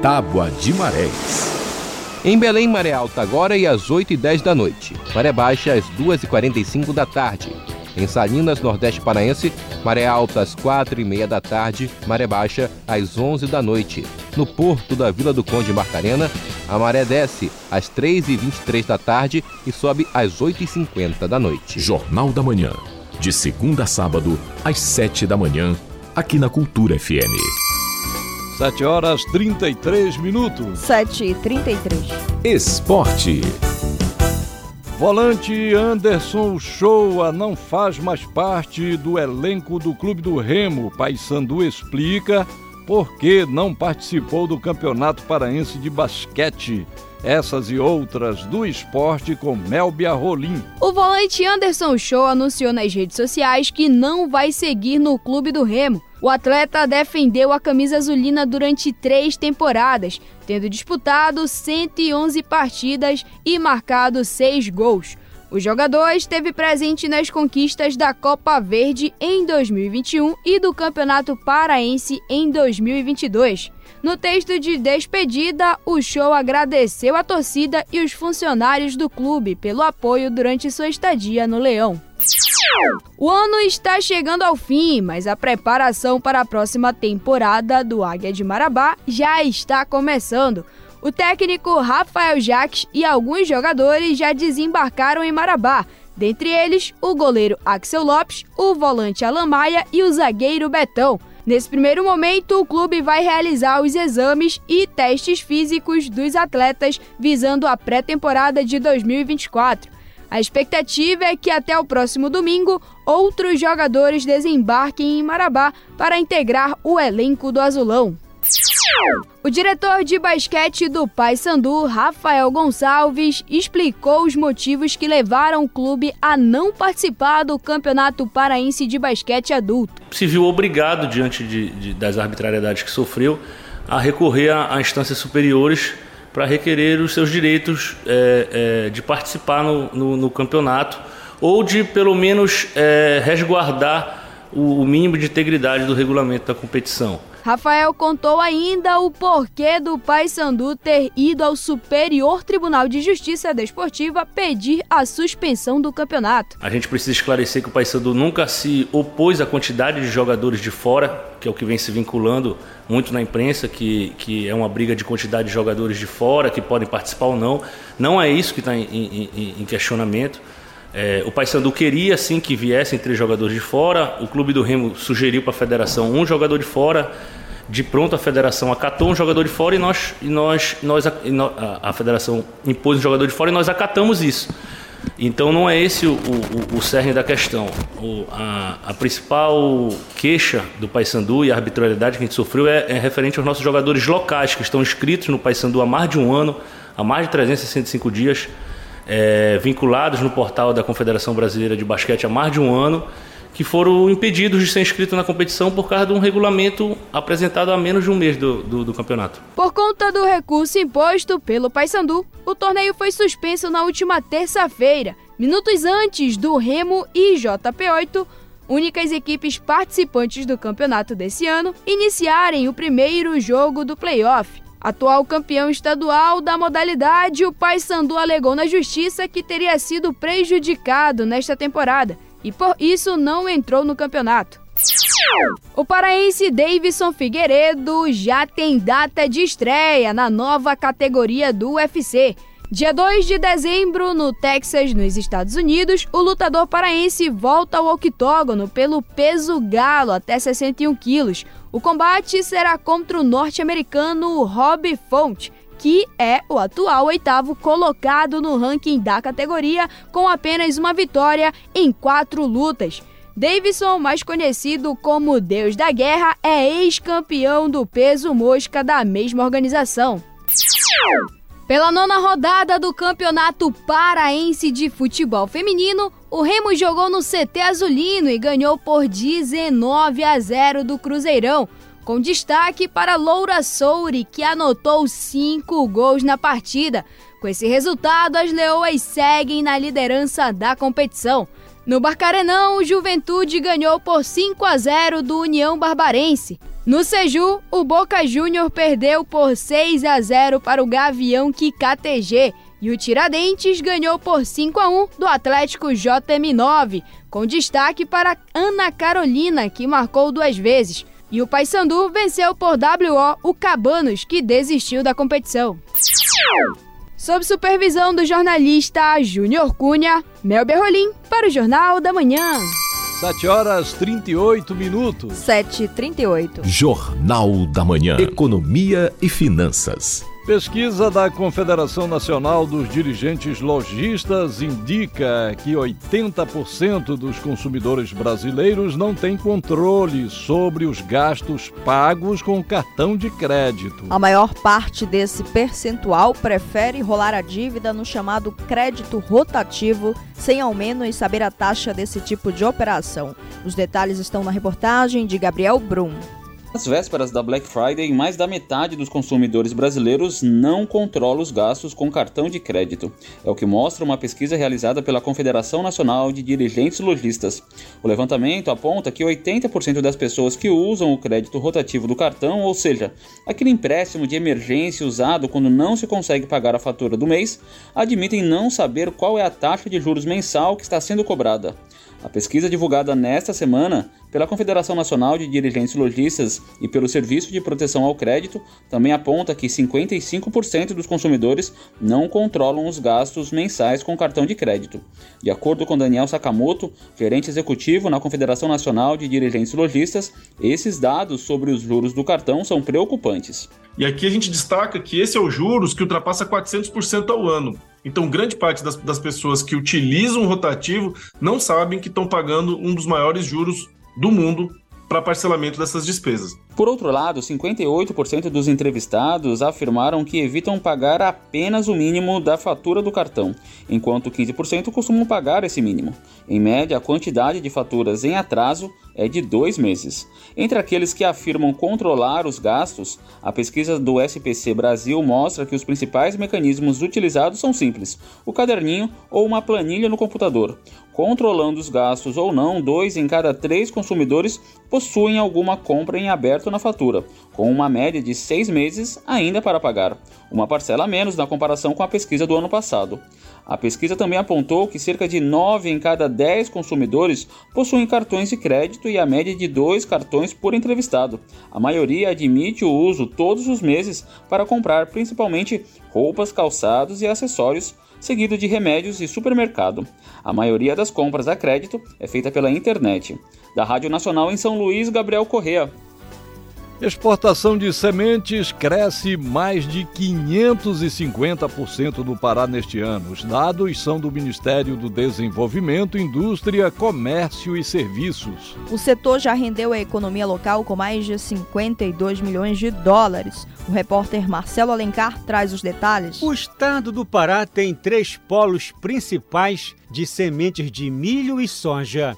Tábua de Marés. Em Belém, maré alta agora e às 8 e 10 da noite. Maré baixa às 2 e 45 da tarde. Em Salinas, Nordeste Paraense, maré alta às 4 e meia da tarde, maré baixa às 11 da noite. No porto da Vila do Conde Marcarena, a maré desce às 3 e 23 da tarde e sobe às 8 e 50 da noite. Jornal da Manhã. De segunda a sábado, às 7 da manhã, aqui na Cultura FM. 7 horas 33 minutos. 7 e 33. Esporte. Volante Anderson Shoa não faz mais parte do elenco do Clube do Remo. Paysandu explica por que não participou do Campeonato Paraense de Basquete. Essas e outras do esporte com Melbia Rolim. O volante Anderson Show anunciou nas redes sociais que não vai seguir no Clube do Remo. O atleta defendeu a camisa azulina durante três temporadas, tendo disputado 111 partidas e marcado seis gols. O jogador esteve presente nas conquistas da Copa Verde em 2021 e do Campeonato Paraense em 2022. No texto de despedida, o show agradeceu a torcida e os funcionários do clube pelo apoio durante sua estadia no Leão. O ano está chegando ao fim, mas a preparação para a próxima temporada do Águia de Marabá já está começando. O técnico Rafael Jacques e alguns jogadores já desembarcaram em Marabá, dentre eles o goleiro Axel Lopes, o volante Alan Maia e o zagueiro Betão. Nesse primeiro momento, o clube vai realizar os exames e testes físicos dos atletas visando a pré-temporada de 2024. A expectativa é que até o próximo domingo outros jogadores desembarquem em Marabá para integrar o elenco do Azulão. O diretor de basquete do Paysandu, Rafael Gonçalves, explicou os motivos que levaram o clube a não participar do Campeonato Paraense de Basquete Adulto. Se viu obrigado, diante de, de, das arbitrariedades que sofreu, a recorrer a, a instâncias superiores para requerer os seus direitos é, é, de participar no, no, no campeonato, ou de pelo menos é, resguardar o, o mínimo de integridade do regulamento da competição. Rafael contou ainda o porquê do Paysandu ter ido ao Superior Tribunal de Justiça Desportiva pedir a suspensão do campeonato. A gente precisa esclarecer que o Paysandu nunca se opôs à quantidade de jogadores de fora, que é o que vem se vinculando muito na imprensa, que, que é uma briga de quantidade de jogadores de fora que podem participar ou não. Não é isso que está em, em, em questionamento. É, o Paysandu queria sim que viessem três jogadores de fora. O clube do Remo sugeriu para a federação um jogador de fora. De pronto a federação acatou um jogador de fora e nós, e nós, nós a, a, federação impôs um jogador de fora e nós acatamos isso. Então não é esse o, o, o cerne da questão. O, a, a, principal queixa do Paysandu e a arbitrariedade que a gente sofreu é, é referente aos nossos jogadores locais que estão inscritos no Paysandu há mais de um ano, há mais de 365 dias é, vinculados no portal da Confederação Brasileira de Basquete há mais de um ano, que foram impedidos de ser inscritos na competição por causa de um regulamento apresentado há menos de um mês do, do, do campeonato. Por conta do recurso imposto pelo Paysandu, o torneio foi suspenso na última terça-feira, minutos antes do Remo e JP8 únicas equipes participantes do campeonato desse ano, iniciarem o primeiro jogo do playoff. Atual campeão estadual da modalidade, o Paysandu alegou na justiça que teria sido prejudicado nesta temporada e por isso não entrou no campeonato. O paraense Davidson Figueiredo já tem data de estreia na nova categoria do UFC. Dia 2 de dezembro, no Texas, nos Estados Unidos, o lutador paraense volta ao octógono pelo peso galo até 61 quilos. O combate será contra o norte-americano Rob Font, que é o atual oitavo colocado no ranking da categoria, com apenas uma vitória em quatro lutas. Davidson, mais conhecido como Deus da Guerra, é ex-campeão do peso mosca da mesma organização. Pela nona rodada do Campeonato Paraense de Futebol Feminino, o Remo jogou no CT Azulino e ganhou por 19 a 0 do Cruzeirão, com destaque para Loura Souri, que anotou cinco gols na partida. Com esse resultado, as leoas seguem na liderança da competição. No Barcarenão, o Juventude ganhou por 5 a 0 do União Barbarense. No Seju, o Boca Júnior perdeu por 6 a 0 para o Gavião KTG e o Tiradentes ganhou por 5 a 1 do Atlético JM9, com destaque para Ana Carolina, que marcou duas vezes. E o Paysandu venceu por WO o Cabanos, que desistiu da competição. Sob supervisão do jornalista Júnior Cunha, Mel Berrolim para o Jornal da Manhã. 7 horas 38 minutos. 7h38. Jornal da Manhã. Economia e Finanças. Pesquisa da Confederação Nacional dos Dirigentes Logistas indica que 80% dos consumidores brasileiros não têm controle sobre os gastos pagos com cartão de crédito. A maior parte desse percentual prefere rolar a dívida no chamado crédito rotativo, sem ao menos saber a taxa desse tipo de operação. Os detalhes estão na reportagem de Gabriel Brum. Nas vésperas da Black Friday, mais da metade dos consumidores brasileiros não controla os gastos com cartão de crédito. É o que mostra uma pesquisa realizada pela Confederação Nacional de Dirigentes Logistas. O levantamento aponta que 80% das pessoas que usam o crédito rotativo do cartão, ou seja, aquele empréstimo de emergência usado quando não se consegue pagar a fatura do mês, admitem não saber qual é a taxa de juros mensal que está sendo cobrada. A pesquisa divulgada nesta semana pela Confederação Nacional de Dirigentes Logistas e pelo Serviço de Proteção ao Crédito também aponta que 55% dos consumidores não controlam os gastos mensais com cartão de crédito. De acordo com Daniel Sakamoto, gerente executivo na Confederação Nacional de Dirigentes Logistas, esses dados sobre os juros do cartão são preocupantes. E aqui a gente destaca que esse é o juros que ultrapassa 400% ao ano. Então, grande parte das, das pessoas que utilizam o rotativo não sabem que estão pagando um dos maiores juros do mundo para parcelamento dessas despesas. Por outro lado, 58% dos entrevistados afirmaram que evitam pagar apenas o mínimo da fatura do cartão, enquanto 15% costumam pagar esse mínimo. Em média, a quantidade de faturas em atraso é de dois meses. Entre aqueles que afirmam controlar os gastos, a pesquisa do SPC Brasil mostra que os principais mecanismos utilizados são simples: o caderninho ou uma planilha no computador. Controlando os gastos ou não, dois em cada três consumidores possuem alguma compra em aberto na fatura, com uma média de seis meses ainda para pagar, uma parcela a menos na comparação com a pesquisa do ano passado. A pesquisa também apontou que cerca de 9 em cada 10 consumidores possuem cartões de crédito e a média de dois cartões por entrevistado. A maioria admite o uso todos os meses para comprar principalmente roupas, calçados e acessórios, seguido de remédios e supermercado. A maioria das compras a crédito é feita pela internet. Da Rádio Nacional em São Luís, Gabriel Correa. Exportação de sementes cresce mais de 550% no Pará neste ano. Os dados são do Ministério do Desenvolvimento, Indústria, Comércio e Serviços. O setor já rendeu à economia local com mais de 52 milhões de dólares. O repórter Marcelo Alencar traz os detalhes. O estado do Pará tem três polos principais de sementes de milho e soja.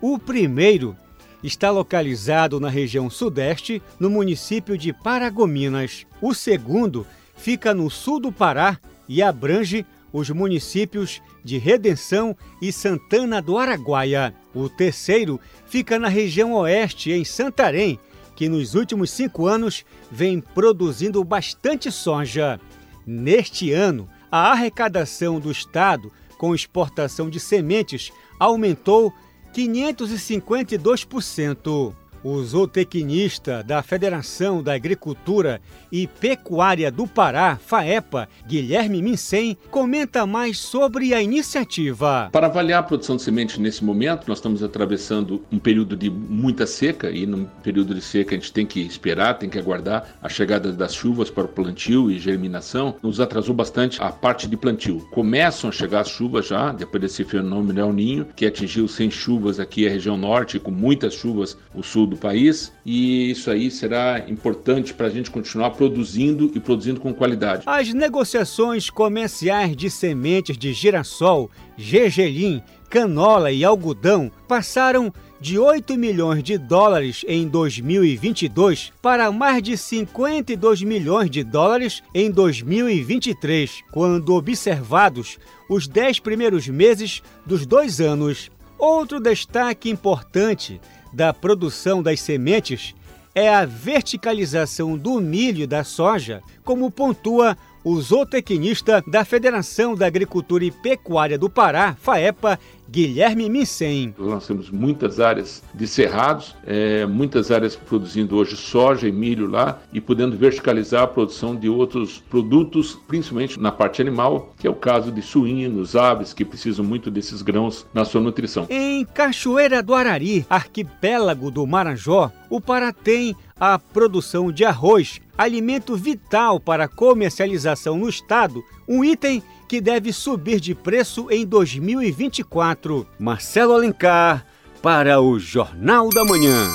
O primeiro está localizado na região sudeste, no município de Paragominas. O segundo fica no sul do Pará e abrange os municípios de Redenção e Santana do Araguaia. O terceiro fica na região oeste, em Santarém, que nos últimos cinco anos vem produzindo bastante soja. Neste ano, a arrecadação do Estado com exportação de sementes aumentou 552%. O zootecnista da Federação da Agricultura e Pecuária do Pará, FAEPA, Guilherme Mincem, comenta mais sobre a iniciativa. Para avaliar a produção de sementes nesse momento, nós estamos atravessando um período de muita seca e num período de seca a gente tem que esperar, tem que aguardar a chegada das chuvas para o plantio e germinação. Nos atrasou bastante a parte de plantio. Começam a chegar as chuvas já, depois desse fenômeno El Ninho, que atingiu sem chuvas aqui a região norte, com muitas chuvas o sul do país, e isso aí será importante para a gente continuar produzindo e produzindo com qualidade. As negociações comerciais de sementes de girassol, gergelim, canola e algodão passaram de 8 milhões de dólares em 2022 para mais de 52 milhões de dólares em 2023, quando observados os 10 primeiros meses dos dois anos. Outro destaque importante da produção das sementes é a verticalização do milho e da soja, como pontua o zootecnista da Federação da Agricultura e Pecuária do Pará, FAEPA, Guilherme Mincem. Nós temos muitas áreas de cerrados, é, muitas áreas produzindo hoje soja e milho lá e podendo verticalizar a produção de outros produtos, principalmente na parte animal, que é o caso de suínos, aves, que precisam muito desses grãos na sua nutrição. Em Cachoeira do Arari, arquipélago do Marajó, o Pará tem a produção de arroz, alimento vital para a comercialização no estado, um item que deve subir de preço em 2024. Marcelo Alencar, para o Jornal da Manhã.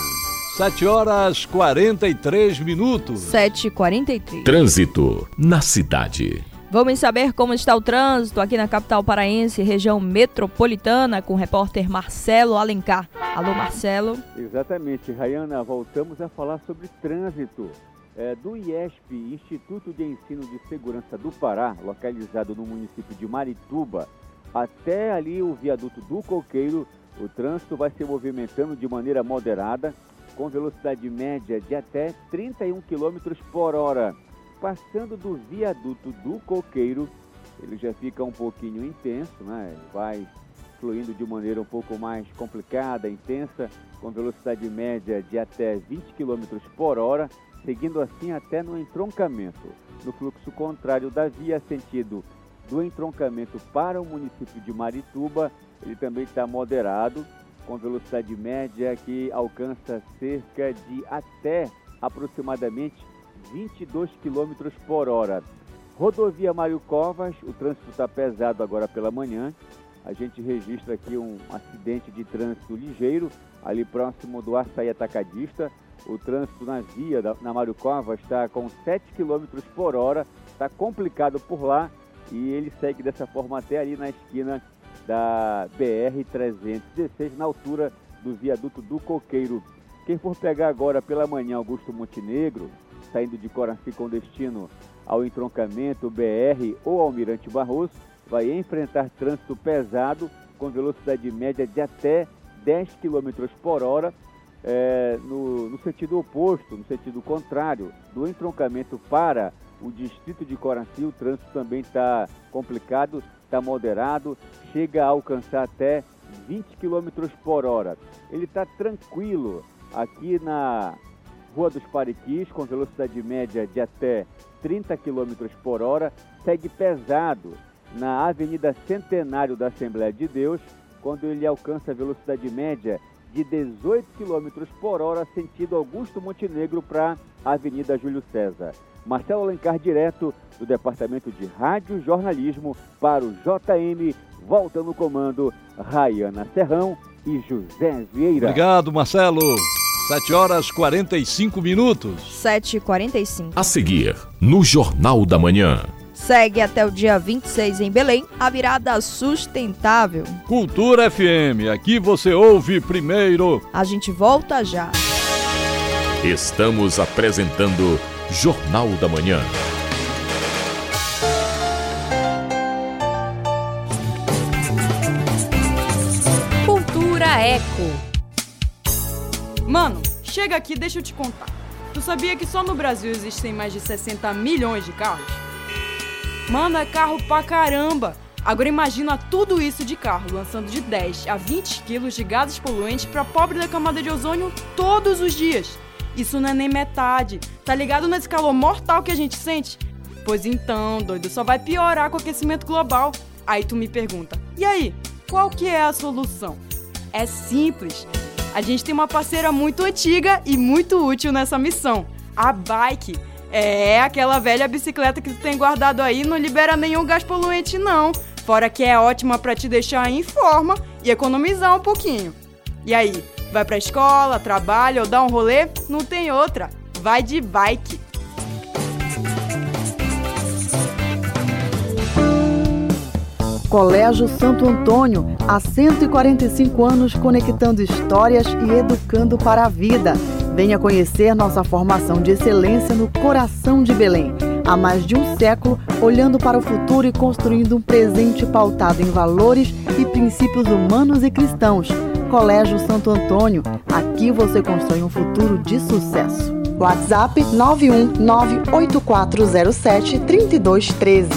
7 horas 43 minutos. 7h43. Trânsito na cidade. Vamos saber como está o trânsito aqui na capital paraense, região metropolitana, com o repórter Marcelo Alencar. Alô, Marcelo. Exatamente, Rayana, voltamos a falar sobre trânsito. É, do IESP, Instituto de Ensino de Segurança do Pará, localizado no município de Marituba, até ali o viaduto do Coqueiro, o trânsito vai se movimentando de maneira moderada, com velocidade média de até 31 km por hora. Passando do viaduto do Coqueiro, ele já fica um pouquinho intenso, né? Vai fluindo de maneira um pouco mais complicada, intensa, com velocidade média de até 20 km por hora, seguindo assim até no entroncamento. No fluxo contrário da via, sentido do entroncamento para o município de Marituba, ele também está moderado, com velocidade média que alcança cerca de até aproximadamente 22 km por hora. Rodovia Mário Covas, o trânsito está pesado agora pela manhã. A gente registra aqui um acidente de trânsito ligeiro, ali próximo do Açaí Atacadista. O trânsito na via da, na Mário Covas está com 7 km por hora, está complicado por lá e ele segue dessa forma até ali na esquina da BR-316, na altura do viaduto do Coqueiro. Quem for pegar agora pela manhã Augusto Montenegro, saindo de Coraci com destino ao entroncamento BR ou Almirante Barroso, vai enfrentar trânsito pesado com velocidade média de até 10 km por hora é, no, no sentido oposto, no sentido contrário, do entroncamento para o distrito de Coraci, o trânsito também está complicado, está moderado, chega a alcançar até 20 km por hora. Ele está tranquilo aqui na Rua dos Pariquis, com velocidade média de até 30 km por hora, segue pesado na Avenida Centenário da Assembleia de Deus, quando ele alcança a velocidade média de 18 km por hora, sentido Augusto Montenegro para a Avenida Júlio César. Marcelo Alencar, direto do Departamento de Rádio Jornalismo para o JM, volta no comando Rayana Serrão e José Vieira. Obrigado, Marcelo. 7 horas 45 minutos. 7h45. A seguir, no Jornal da Manhã. Segue até o dia 26 em Belém a virada sustentável. Cultura FM, aqui você ouve primeiro. A gente volta já. Estamos apresentando Jornal da Manhã. Cultura Eco. Mano, chega aqui, deixa eu te contar. Tu sabia que só no Brasil existem mais de 60 milhões de carros? Mano, é carro pra caramba! Agora imagina tudo isso de carro, lançando de 10 a 20 quilos de gases poluentes pra pobre da camada de ozônio todos os dias. Isso não é nem metade. Tá ligado nesse calor mortal que a gente sente? Pois então, doido, só vai piorar com o aquecimento global. Aí tu me pergunta: "E aí, qual que é a solução?" É simples. A gente tem uma parceira muito antiga e muito útil nessa missão, a Bike. É aquela velha bicicleta que tu tem guardado aí, não libera nenhum gás poluente não. Fora que é ótima para te deixar em forma e economizar um pouquinho. E aí, vai pra escola, trabalha ou dá um rolê? Não tem outra. Vai de bike. Colégio Santo Antônio, há 145 anos conectando histórias e educando para a vida. Venha conhecer nossa formação de excelência no coração de Belém. Há mais de um século, olhando para o futuro e construindo um presente pautado em valores e princípios humanos e cristãos. Colégio Santo Antônio, aqui você constrói um futuro de sucesso. WhatsApp 91984073213.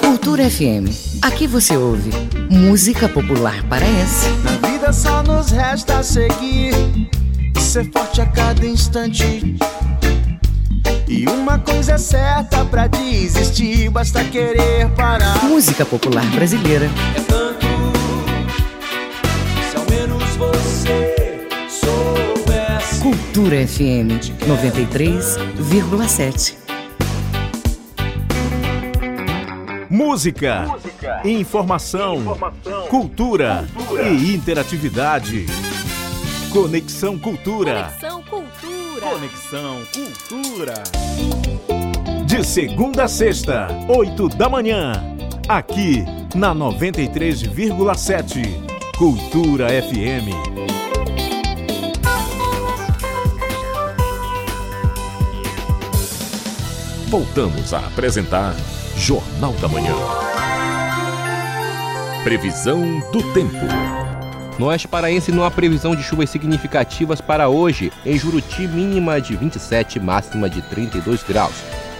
Cultura FM. Aqui você ouve música popular paraense. Na vida só nos resta seguir, ser forte a cada instante. E uma coisa é certa pra desistir, basta querer parar. Música popular brasileira. É tanto, se ao menos você soubesse. Cultura FM 93,7. Música, informação, cultura, e interatividade. Conexão Cultura. Conexão Cultura. Conexão Cultura. De segunda a sexta, 8 da manhã. Aqui na 93,7. Cultura FM. Voltamos a apresentar Jornal da Manhã. Previsão do tempo. No oeste paraense não há previsão de chuvas significativas para hoje. Em Juruti, mínima de 27, máxima de 32 graus.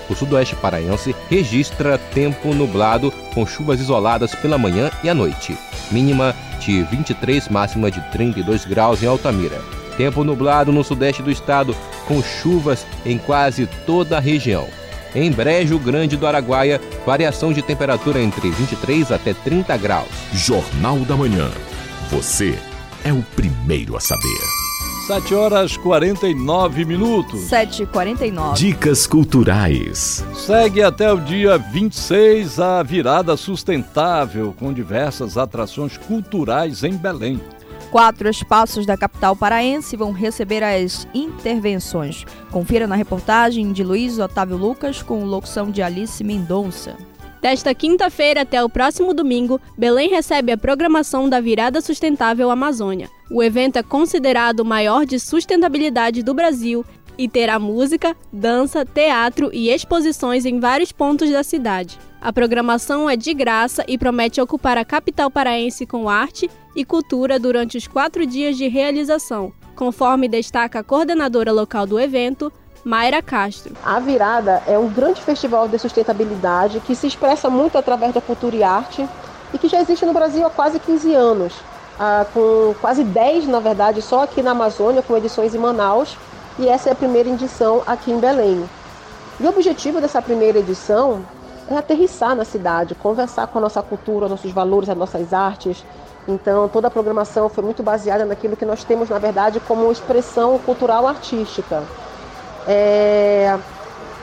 O sudoeste paraense registra tempo nublado com chuvas isoladas pela manhã e à noite. Mínima de 23, máxima de 32 graus em Altamira. Tempo nublado no sudeste do estado com chuvas em quase toda a região. Em Brejo Grande do Araguaia, variação de temperatura entre 23 até 30 graus. Jornal da Manhã. Você é o primeiro a saber. 7 horas 49 minutos. 7h49. Dicas culturais. Segue até o dia 26 a virada sustentável, com diversas atrações culturais em Belém. Quatro espaços da capital paraense vão receber as intervenções. Confira na reportagem de Luiz Otávio Lucas com locução de Alice Mendonça. Desta quinta-feira até o próximo domingo, Belém recebe a programação da Virada Sustentável Amazônia. O evento é considerado o maior de sustentabilidade do Brasil e terá música, dança, teatro e exposições em vários pontos da cidade. A programação é de graça e promete ocupar a capital paraense com arte e cultura durante os quatro dias de realização, conforme destaca a coordenadora local do evento, Mayra Castro. A Virada é um grande festival de sustentabilidade que se expressa muito através da cultura e arte e que já existe no Brasil há quase 15 anos, ah, com quase 10, na verdade, só aqui na Amazônia, com edições em Manaus, e essa é a primeira edição aqui em Belém. E o objetivo dessa primeira edição é aterrissar na cidade, conversar com a nossa cultura, nossos valores, as nossas artes. Então, toda a programação foi muito baseada naquilo que nós temos, na verdade, como expressão cultural artística. É...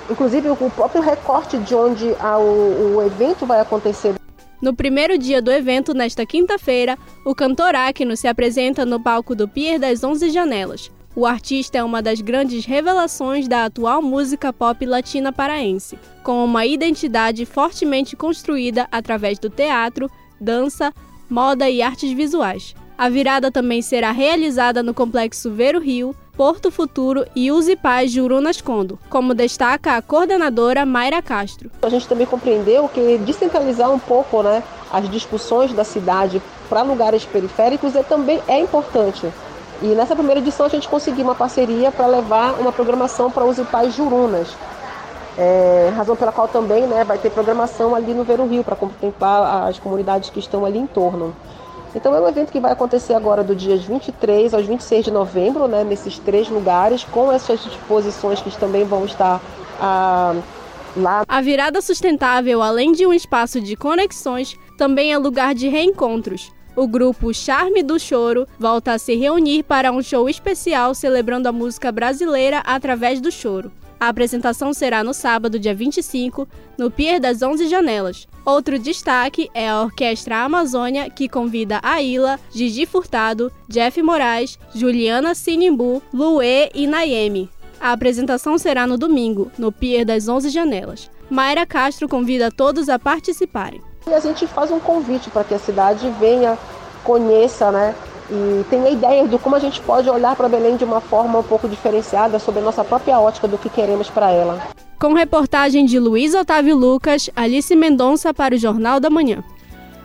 Inclusive, o próprio recorte de onde a, o, o evento vai acontecer no primeiro dia do evento, nesta quinta-feira, o cantor Acno se apresenta no palco do Pier das Onze Janelas. O artista é uma das grandes revelações da atual música pop latina paraense, com uma identidade fortemente construída através do teatro, dança, moda e artes visuais. A virada também será realizada no Complexo Vero Rio, Porto Futuro e Use Paz de como destaca a coordenadora Mayra Castro. A gente também compreendeu que descentralizar um pouco né, as discussões da cidade para lugares periféricos é, também é importante. E nessa primeira edição a gente conseguiu uma parceria para levar uma programação para Use Paz de Urunas. É, razão pela qual também né, vai ter programação ali no Vero Rio para contemplar as comunidades que estão ali em torno. Então é um evento que vai acontecer agora do dia 23 aos 26 de novembro, né, nesses três lugares, com essas exposições que também vão estar ah, lá. A virada sustentável, além de um espaço de conexões, também é lugar de reencontros. O grupo Charme do Choro volta a se reunir para um show especial celebrando a música brasileira através do choro. A apresentação será no sábado, dia 25, no Pier das Onze Janelas. Outro destaque é a Orquestra Amazônia, que convida a Ila, Gigi Furtado, Jeff Moraes, Juliana Sinimbu, Luê e Naemi. A apresentação será no domingo, no Pier das Onze Janelas. Mayra Castro convida todos a participarem. E a gente faz um convite para que a cidade venha, conheça, né? E tenha ideia de como a gente pode olhar para Belém de uma forma um pouco diferenciada sobre a nossa própria ótica do que queremos para ela. Com reportagem de Luiz Otávio Lucas, Alice Mendonça para o Jornal da Manhã.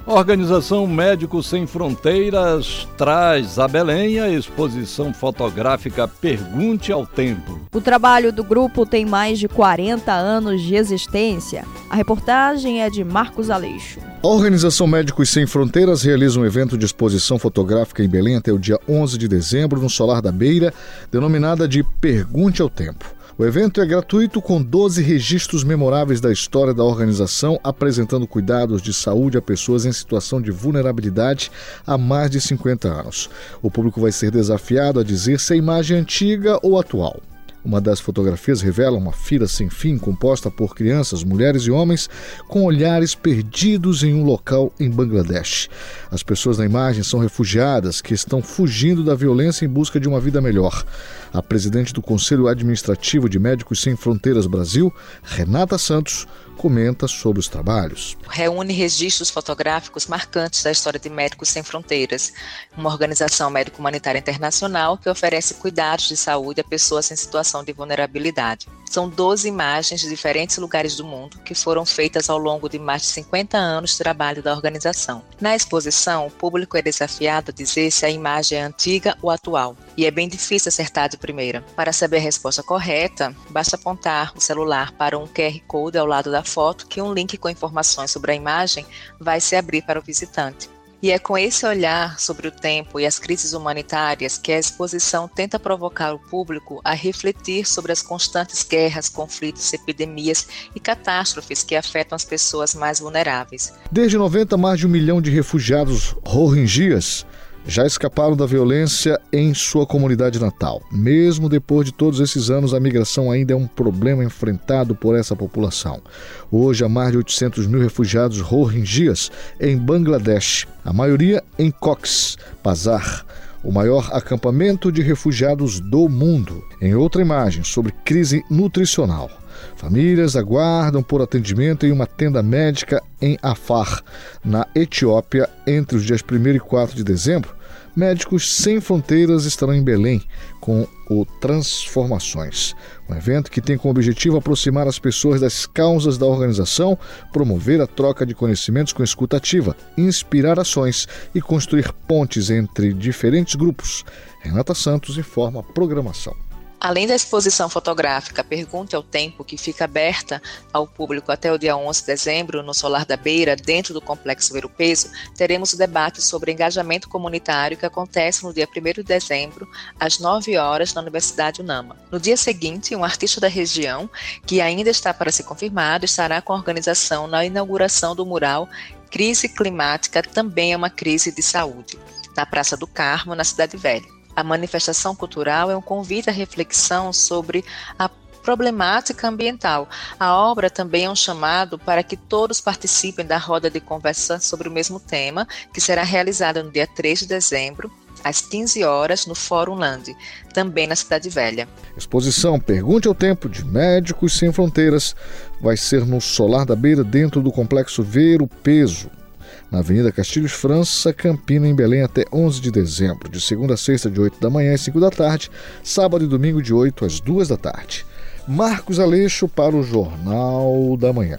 A Organização Médicos Sem Fronteiras traz a Belém a exposição fotográfica Pergunte ao Tempo. O trabalho do grupo tem mais de 40 anos de existência. A reportagem é de Marcos Aleixo. A Organização Médicos Sem Fronteiras realiza um evento de exposição fotográfica em Belém até o dia 11 de dezembro no Solar da Beira, denominada de Pergunte ao Tempo. O evento é gratuito com 12 registros memoráveis da história da organização, apresentando cuidados de saúde a pessoas em situação de vulnerabilidade há mais de 50 anos. O público vai ser desafiado a dizer se a imagem é antiga ou atual. Uma das fotografias revela uma fila sem fim composta por crianças, mulheres e homens com olhares perdidos em um local em Bangladesh. As pessoas na imagem são refugiadas que estão fugindo da violência em busca de uma vida melhor. A presidente do Conselho Administrativo de Médicos Sem Fronteiras Brasil, Renata Santos, comenta sobre os trabalhos. Reúne registros fotográficos marcantes da história de Médicos Sem Fronteiras, uma organização médico-humanitária internacional que oferece cuidados de saúde a pessoas em situação de vulnerabilidade. São 12 imagens de diferentes lugares do mundo que foram feitas ao longo de mais de 50 anos de trabalho da organização. Na exposição, o público é desafiado a dizer se a imagem é antiga ou atual, e é bem difícil acertar de primeira. Para saber a resposta correta, basta apontar o celular para um QR Code ao lado da foto que um link com informações sobre a imagem vai se abrir para o visitante. E é com esse olhar sobre o tempo e as crises humanitárias que a exposição tenta provocar o público a refletir sobre as constantes guerras, conflitos, epidemias e catástrofes que afetam as pessoas mais vulneráveis. Desde 90, mais de um milhão de refugiados rohingyas já escaparam da violência em sua comunidade natal. Mesmo depois de todos esses anos, a migração ainda é um problema enfrentado por essa população. Hoje, há mais de 800 mil refugiados rohingyas em Bangladesh, a maioria em Cox's Bazar, o maior acampamento de refugiados do mundo. Em outra imagem, sobre crise nutricional. Famílias aguardam por atendimento em uma tenda médica em Afar, na Etiópia, entre os dias 1 e 4 de dezembro. Médicos Sem Fronteiras estarão em Belém com o Transformações, um evento que tem como objetivo aproximar as pessoas das causas da organização, promover a troca de conhecimentos com escuta ativa, inspirar ações e construir pontes entre diferentes grupos. Renata Santos informa a programação. Além da exposição fotográfica Pergunte ao Tempo, que fica aberta ao público até o dia 11 de dezembro no Solar da Beira, dentro do Complexo Ver o Peso, teremos o debate sobre engajamento comunitário que acontece no dia 1 de dezembro, às 9 horas, na Universidade Unama. No dia seguinte, um artista da região, que ainda está para ser confirmado, estará com a organização na inauguração do mural Crise Climática também é uma crise de saúde, na Praça do Carmo, na Cidade Velha. A manifestação cultural é um convite à reflexão sobre a problemática ambiental. A obra também é um chamado para que todos participem da roda de conversa sobre o mesmo tema, que será realizada no dia 3 de dezembro, às 15 horas, no Fórum Land, também na Cidade Velha. Exposição Pergunte ao Tempo de Médicos Sem Fronteiras vai ser no Solar da Beira, dentro do Complexo Ver o Peso, na Avenida Castilhos França, Campina, em Belém, até 11 de dezembro, de segunda a sexta, de 8 da manhã às 5 da tarde, sábado e domingo, de 8 às 2 da tarde. Marcos Aleixo para o Jornal da Manhã.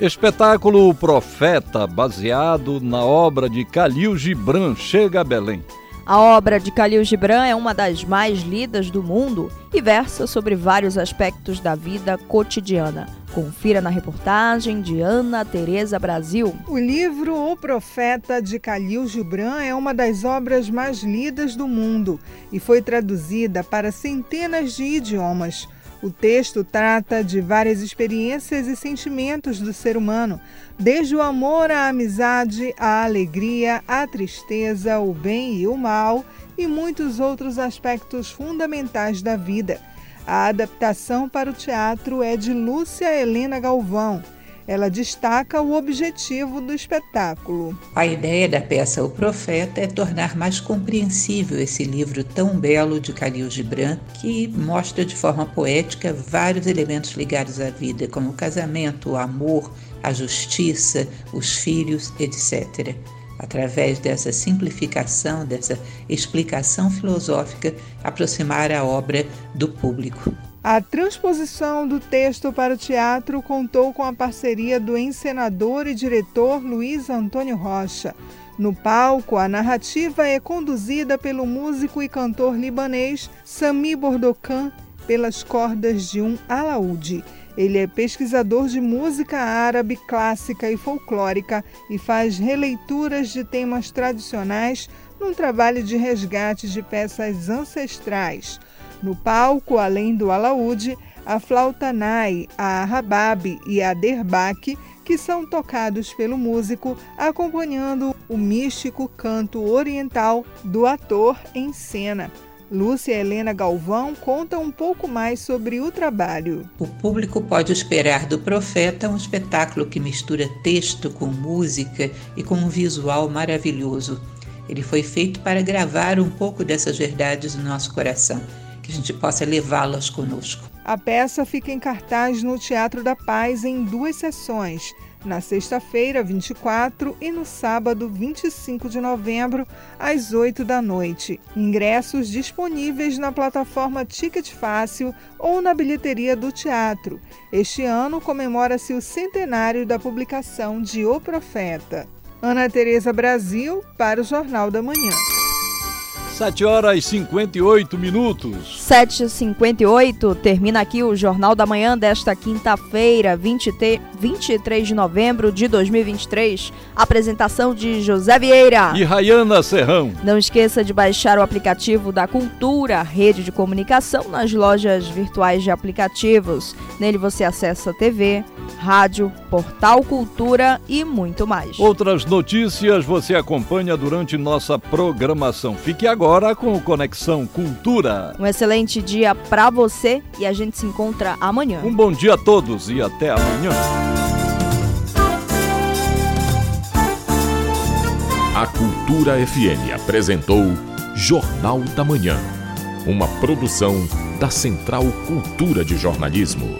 Espetáculo Profeta, baseado na obra de Calil Gibran, chega a Belém. A obra de Khalil Gibran é uma das mais lidas do mundo e versa sobre vários aspectos da vida cotidiana. Confira na reportagem de Ana Tereza Brasil. O livro O Profeta de Khalil Gibran é uma das obras mais lidas do mundo e foi traduzida para centenas de idiomas. O texto trata de várias experiências e sentimentos do ser humano, desde o amor à amizade, à alegria, à tristeza, o bem e o mal e muitos outros aspectos fundamentais da vida. A adaptação para o teatro é de Lúcia Helena Galvão. Ela destaca o objetivo do espetáculo. A ideia da peça O Profeta é tornar mais compreensível esse livro tão belo de Khalil Gibran, que mostra de forma poética vários elementos ligados à vida, como o casamento, o amor, a justiça, os filhos, etc. Através dessa simplificação, dessa explicação filosófica, aproximar a obra do público. A transposição do texto para o teatro contou com a parceria do encenador e diretor Luiz Antônio Rocha. No palco, a narrativa é conduzida pelo músico e cantor libanês Sami Bordocan pelas cordas de um alaúde. Ele é pesquisador de música árabe clássica e folclórica e faz releituras de temas tradicionais num trabalho de resgate de peças ancestrais. No palco, além do alaúde, a flauta nai, a rabab e a derbaque, que são tocados pelo músico, acompanhando o místico canto oriental do ator em cena. Lúcia Helena Galvão conta um pouco mais sobre o trabalho. O público pode esperar do Profeta um espetáculo que mistura texto com música e com um visual maravilhoso. Ele foi feito para gravar um pouco dessas verdades no nosso coração que a gente possa levá-las conosco. A peça fica em cartaz no Teatro da Paz em duas sessões, na sexta-feira, 24 e no sábado, 25 de novembro, às 8 da noite. Ingressos disponíveis na plataforma Ticket Fácil ou na bilheteria do teatro. Este ano comemora-se o centenário da publicação de O Profeta. Ana Tereza Brasil, para o Jornal da Manhã. 7 horas e 58 minutos. 7h58, termina aqui o Jornal da Manhã desta quinta-feira, 23 de novembro de 2023. Apresentação de José Vieira e Rayana Serrão. Não esqueça de baixar o aplicativo da Cultura, rede de comunicação, nas lojas virtuais de aplicativos. Nele você acessa TV, rádio, portal Cultura e muito mais. Outras notícias você acompanha durante nossa programação. Fique agora agora com o Conexão Cultura. Um excelente dia para você e a gente se encontra amanhã. Um bom dia a todos e até amanhã. A Cultura FM apresentou Jornal da Manhã. Uma produção da Central Cultura de Jornalismo.